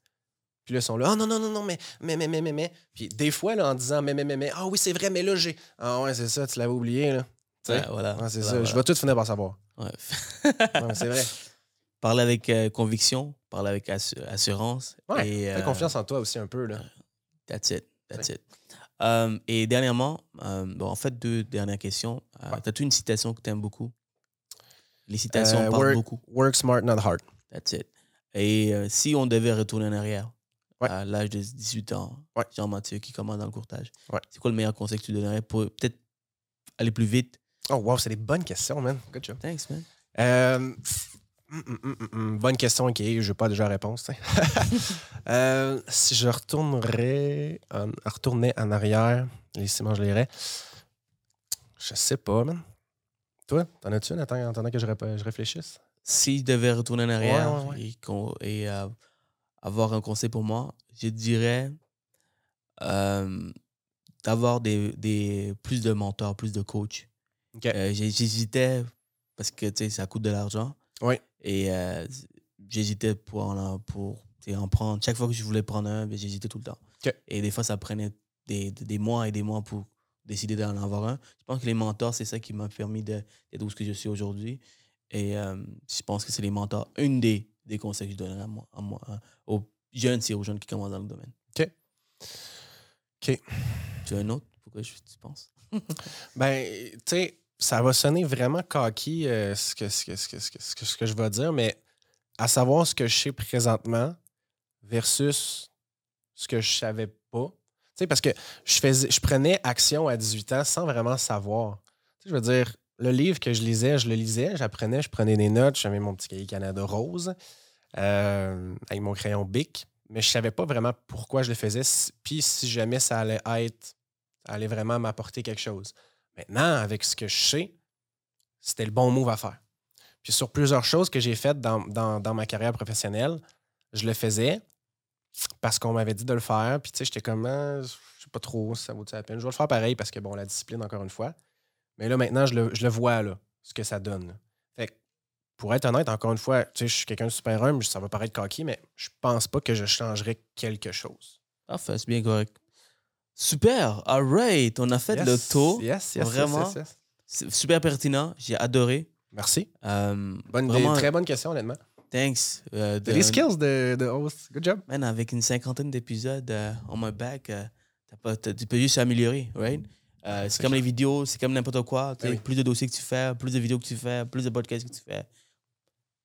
Puis là, ils sont là, ah non, non, non, non, mais, mais, mais, mais, mais, mais. Puis des fois, là, en disant, mais, mais, mais, mais, ah oui, c'est vrai, mais là, j'ai. Ah ouais, c'est ça, tu l'avais oublié, là. Ouais, voilà. Ouais, c'est Voilà, ça. Je vais tout finir par savoir. Ouais. C'est vrai. [laughs] parler avec euh, conviction, parler avec assu- assurance. Ouais, et, Fais euh, confiance en toi aussi un peu, là. That's it. That's it. Euh, et dernièrement, bon, en fait, deux dernières questions. T'as-tu une citation que tu aimes beaucoup? Les citations parlent work- beaucoup. Work smart, not hard. That's it. Et euh, si on devait retourner en arrière, Ouais. à l'âge de 18 ans, Ouais. Jean-Mathieu qui commence dans le courtage, Ouais. c'est quoi le meilleur conseil que tu donnerais pour peut-être aller plus vite? Oh, wow, c'est des bonnes questions, man. Good job. Thanks, man. Euh, hum, hum. bonne question, ok. Je n'ai pas déjà réponse. [laughs] Euh, si je retournerais en, retournais en arrière, laissez-moi je lirais. Je sais pas, man. Toi, t'en as-tu une? Attends, en attendant que je réfléchisse. Si je devais retourner en arrière ouais, ouais. et, euh, avoir un conseil pour moi, je dirais euh, d'avoir des, des, plus de mentors, plus de coachs. Euh, J'hésitais parce que ça coûte de l'argent. Oui. Et j'hésitais pour, en, pour en prendre. Chaque fois que je voulais prendre un, ben, j'hésitais tout le temps. Et des fois, ça prenait des, des mois et des mois pour décider d'en avoir un. Je pense que les mentors, c'est ça qui m'a permis d'être où je suis aujourd'hui. Et euh, je pense que c'est les mentors, une des, des conseils que je donnerais à moi, à moi, à- aux jeunes et aux jeunes qui commencent dans le domaine. OK. OK. Tu as un autre? Pourquoi je, tu penses? [laughs] Ben, tu sais, ça va sonner vraiment cocky euh, ce, que, ce, que, ce, que, ce, que, ce que- ce que je vais dire, mais à savoir ce que je sais présentement versus ce que je savais pas. Tu sais, parce que je, faisais, je prenais action à 18 ans sans vraiment savoir. Tu sais, je veux dire, le livre que je lisais, je le lisais, j'apprenais, je prenais des notes, j'avais mon petit cahier Canada rose euh, avec mon crayon Bic, mais je savais pas vraiment pourquoi je le faisais, puis si jamais ça allait être, ça allait vraiment m'apporter quelque chose. Maintenant, avec ce que je sais, c'était le bon move à faire. Puis sur plusieurs choses que j'ai faites dans, dans- ma carrière professionnelle, je le faisais parce qu'on m'avait dit de le faire. Puis tu sais, j'étais comme, Ah, je sais pas trop ça vaut la peine. Je vais le faire pareil parce que, bon, la discipline, encore une fois. Mais là, maintenant, je le, je le vois, là, ce que ça donne. là. Fait que, pour être honnête, encore une fois, tu sais, je suis quelqu'un de super humble, ça va paraître coquille, mais je pense pas que je changerais quelque chose. Parfait, c'est bien correct. Super, all right, on a fait Yes, le tour. Yes, yes, Vraiment. super pertinent, j'ai adoré. Merci. Euh, Bonne, vraiment, Très bonne question, honnêtement. thanks. euh, de- des skills de, de host. Good job. Man, avec une cinquantaine d'épisodes euh, on my back, euh, t'as pas- t'as- tu peux juste s'améliorer, right? Euh, c'est comme les vidéos, c'est comme n'importe quoi. oui. Plus de dossiers que tu fais, plus de vidéos que tu fais, plus de podcasts que tu fais,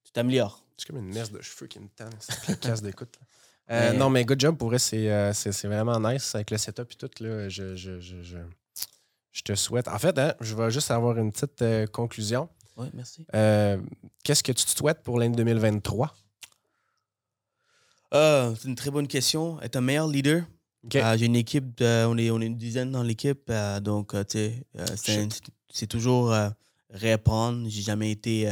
tu t'améliores. C'est comme une messe de cheveux qui me tend. C'est casse d'écoute. [laughs] Euh, Mais- Non, mais good job pour vrai, c'est euh, c'est- vraiment nice avec le setup et tout. Là, je, je, je, je, je te souhaite. En fait, hein, je vais juste avoir une petite conclusion. Ouais, merci. Qu'est-ce que tu te souhaites pour l'année 2023? Euh, c'est une très bonne question. Être un meilleur leader? Euh, J'ai une équipe, de- on, est, on est une dizaine dans l'équipe, euh, donc euh, tu sais, c'est c'est toujours réapprendre. J'ai jamais été,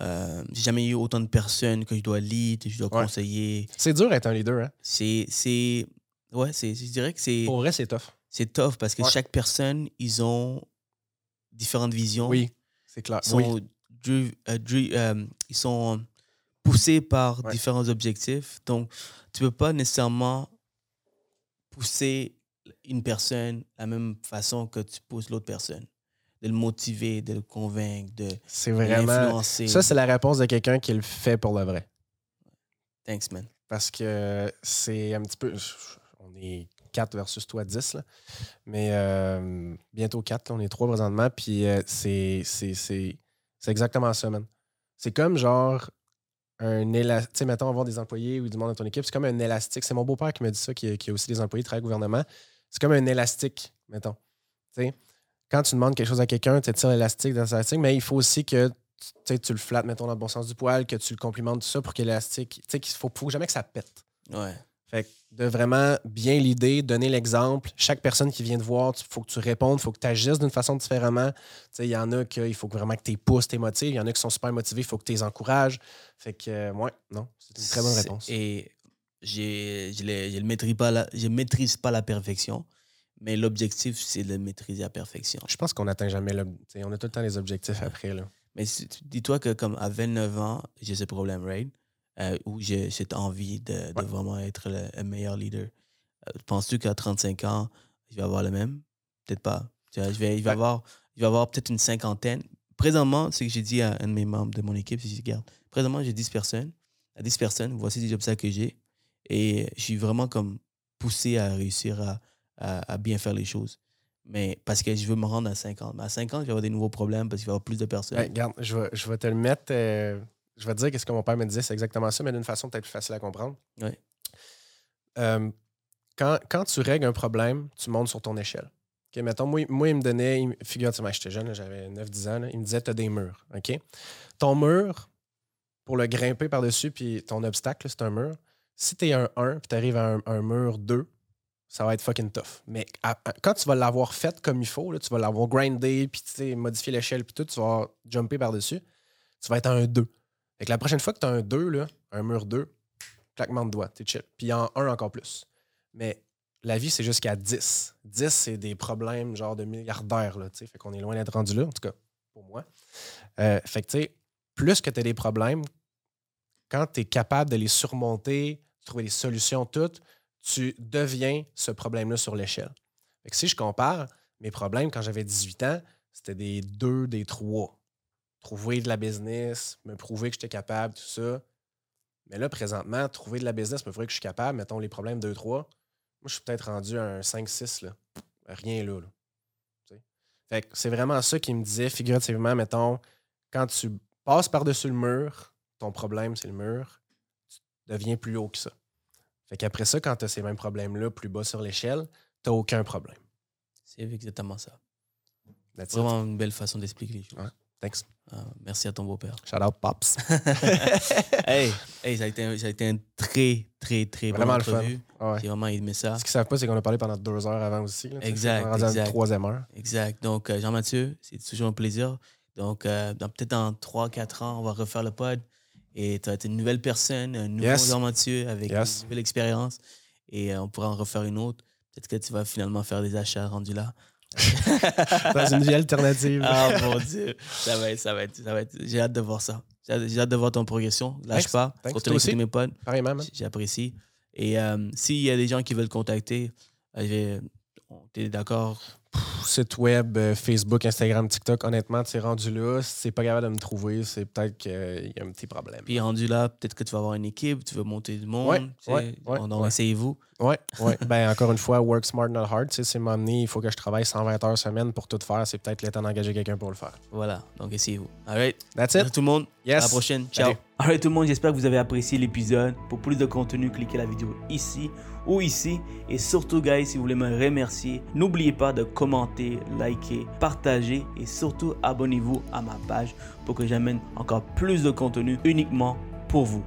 j'ai jamais eu autant de personnes que je dois lead, que je dois Ouais. conseiller. C'est dur d'être un leader. Hein? C'est, c'est, Ouais, c'est, je dirais que c'est, Pour vrai, c'est tough. c'est tough parce que Ouais. chaque personne, ils ont différentes visions. Oui, c'est clair. Ils sont, Oui. dri- euh, ils sont poussés par Ouais. différents objectifs. Donc, tu peux pas nécessairement pousser une personne de la même façon que tu pousses l'autre personne. De le motiver, de le convaincre, de, C'est vraiment. Ça, c'est la réponse de quelqu'un qui le fait pour le vrai. Thanks, man. Parce que c'est un petit peu. On est 4 versus toi 10, là. Mais euh, bientôt 4, on est 3 présentement. Puis euh, c'est c'est- c'est- c'est exactement ça, man. C'est comme genre un élastique. Tu sais, mettons, avoir des employés ou du monde dans ton équipe, c'est comme un élastique. C'est mon beau-père qui m'a dit ça, qui, a- aussi des employés qui travaillent au gouvernement. C'est comme un élastique, mettons. Tu sais, quand tu demandes quelque chose à quelqu'un, tu tires l'élastique dans l'élastique, mais il faut aussi que tu le flattes, mettons, dans le bon sens du poil, que tu le complimentes, tout ça, pour que l'élastique. Tu sais, qu'il faut, faut jamais que ça pète. Ouais. Fait que de vraiment bien l'idée, donner l'exemple. Chaque personne qui vient te voir, il faut que tu répondes, il faut que tu agisses d'une façon différemment. Il y en a qu'il faut vraiment que tu pousses, tu les motives. Il y en a qui sont super motivés, il faut que tu les encourages. Fait que, euh, ouais, non, c'est une très bonne réponse. Et je ne maîtrise pas la, je maîtrise pas la perfection, mais l'objectif, c'est de maîtriser à perfection. Je pense qu'on n'atteint jamais sais, On a tout le temps les objectifs après. Là. Mais dis-toi que comme à 29 ans, j'ai ce problème, right? Euh, où j'ai cette envie de, vraiment être le, le meilleur leader. Euh, Penses-tu qu'à 35 ans, je vais avoir le même? Peut-être pas. Je vais, il va Ouais. avoir, il va avoir peut-être une cinquantaine. Présentement, c'est que j'ai dit à un de mes membres de mon équipe, si je regarde, présentement, j'ai 10 personnes. À 10 personnes, voici les obstacles que j'ai. Et je suis vraiment comme poussé à réussir à, à- à bien faire les choses. Mais parce que je veux me rendre à 50. Mais à 50, je vais avoir des nouveaux problèmes parce qu'il va y avoir plus de personnes. Ouais, regarde, je vais, je vais te le mettre. euh, je vais te dire qu'est-ce que mon père me disait, c'est exactement ça, mais d'une façon peut-être plus facile à comprendre. Euh, quand, quand tu règles un problème, tu montes sur ton échelle. OK, mettons, moi, moi, il me donnait, il figure-toi, j'étais jeune, j'avais 9-10 ans, là, il me disait, tu as des murs. OK? Ton mur, pour le grimper par-dessus, puis ton obstacle, c'est un mur. Si tu es un 1 puis tu arrives à un, un mur 2, ça va être fucking tough. Mais à- à- quand tu vas l'avoir fait comme il faut, là, tu vas l'avoir grindé, puis tu sais, modifié l'échelle, puis tout, tu vas jumper par-dessus, tu vas être à un 2. Fait que la prochaine fois que tu as un 2, là, un mur 2, claquement de doigts, t'es chill. Puis en 1 encore plus. Mais la vie, c'est jusqu'à 10. 10, c'est des problèmes genre de milliardaires, là. Fait qu'on est loin d'être rendu là, en tout cas, pour moi. Euh, fait que, tu sais, plus que tu as des problèmes, quand tu es capable de les surmonter, trouver des solutions toutes, tu deviens ce problème-là sur l'échelle. Si je compare, mes problèmes quand j'avais 18 ans, c'était des 2, des 3. Trouver de la business, me prouver que j'étais capable, tout ça. Mais là, présentement, trouver de la business, me prouver que je suis capable, mettons les problèmes 2, 3. Moi, je suis peut-être rendu à un 5, 6, là. Rien là. là. Fait que c'est vraiment ça qui me disait, figurativement, mettons, quand tu passes par-dessus le mur, ton problème, c'est le mur, tu deviens plus haut que ça. Fait qu'après ça, quand tu as ces mêmes problèmes-là plus bas sur l'échelle, tu aucun problème. C'est exactement ça. That's it. Vraiment une belle façon d'expliquer les choses. Ouais. Thanks. Ah, merci à ton beau-père. Shout out, Pops. [laughs] hey, [laughs] hey, ça, a été un, ça a été un très, très, très bon Vraiment le fun. entrevue. Ah ouais. J'ai vraiment aimé ça. Ce qu'ils savent pas, c'est qu'on a parlé pendant deux heures avant aussi. là. Exact, On à exact. troisième heure. Exact. Donc, euh, Jean-Mathieu, c'est toujours un plaisir. Donc, euh, dans- peut-être dans 3-4 ans, on va refaire le pod. Et tu vas être une nouvelle personne, un nouveau Yes. Jean-Mathieu avec Yes. une nouvelle expérience. Et euh, on pourra en refaire une autre. Peut-être que tu vas finalement faire des achats rendus là. [laughs] Dans une vie alternative. Ah mon Dieu, ça va être, ça va être, ça va être. J'ai hâte de voir ça. J'ai hâte, de voir ton progression. Lâche Thanks. pas. Thanks. Continue aussi. mes pods. Pareillement. J'apprécie. Et euh, s'il y a des gens qui veulent contacter, euh, vais- t'es d'accord? Site web, euh, Facebook, Instagram, TikTok, honnêtement, tu es rendu là. Si c'est pas capable de me trouver, c'est peut-être qu'il y a un petit problème. Puis rendu là, peut-être que tu vas avoir une équipe, tu veux monter du monde. Ouais, tu sais. ouais, ouais, On- donc, ouais. essayez-vous. Ouais, [laughs] ouais. ben, encore une fois, work smart, not hard. Tu sais, c'est m'emmener, il faut que je travaille 120 heures semaine pour tout faire. C'est peut-être le temps d'engager quelqu'un pour le faire. Voilà, donc essayez-vous. All right? That's Merci it. tout le monde. Yes. À la prochaine. Ciao. Salut. Alright tout le monde, j'espère que vous avez apprécié l'épisode. Pour plus de contenu, cliquez la vidéo ici ou ici. Et surtout, guys, si vous voulez me remercier, n'oubliez pas de commenter, liker, partager et surtout abonnez-vous à ma page pour que j'amène encore plus de contenu uniquement pour vous.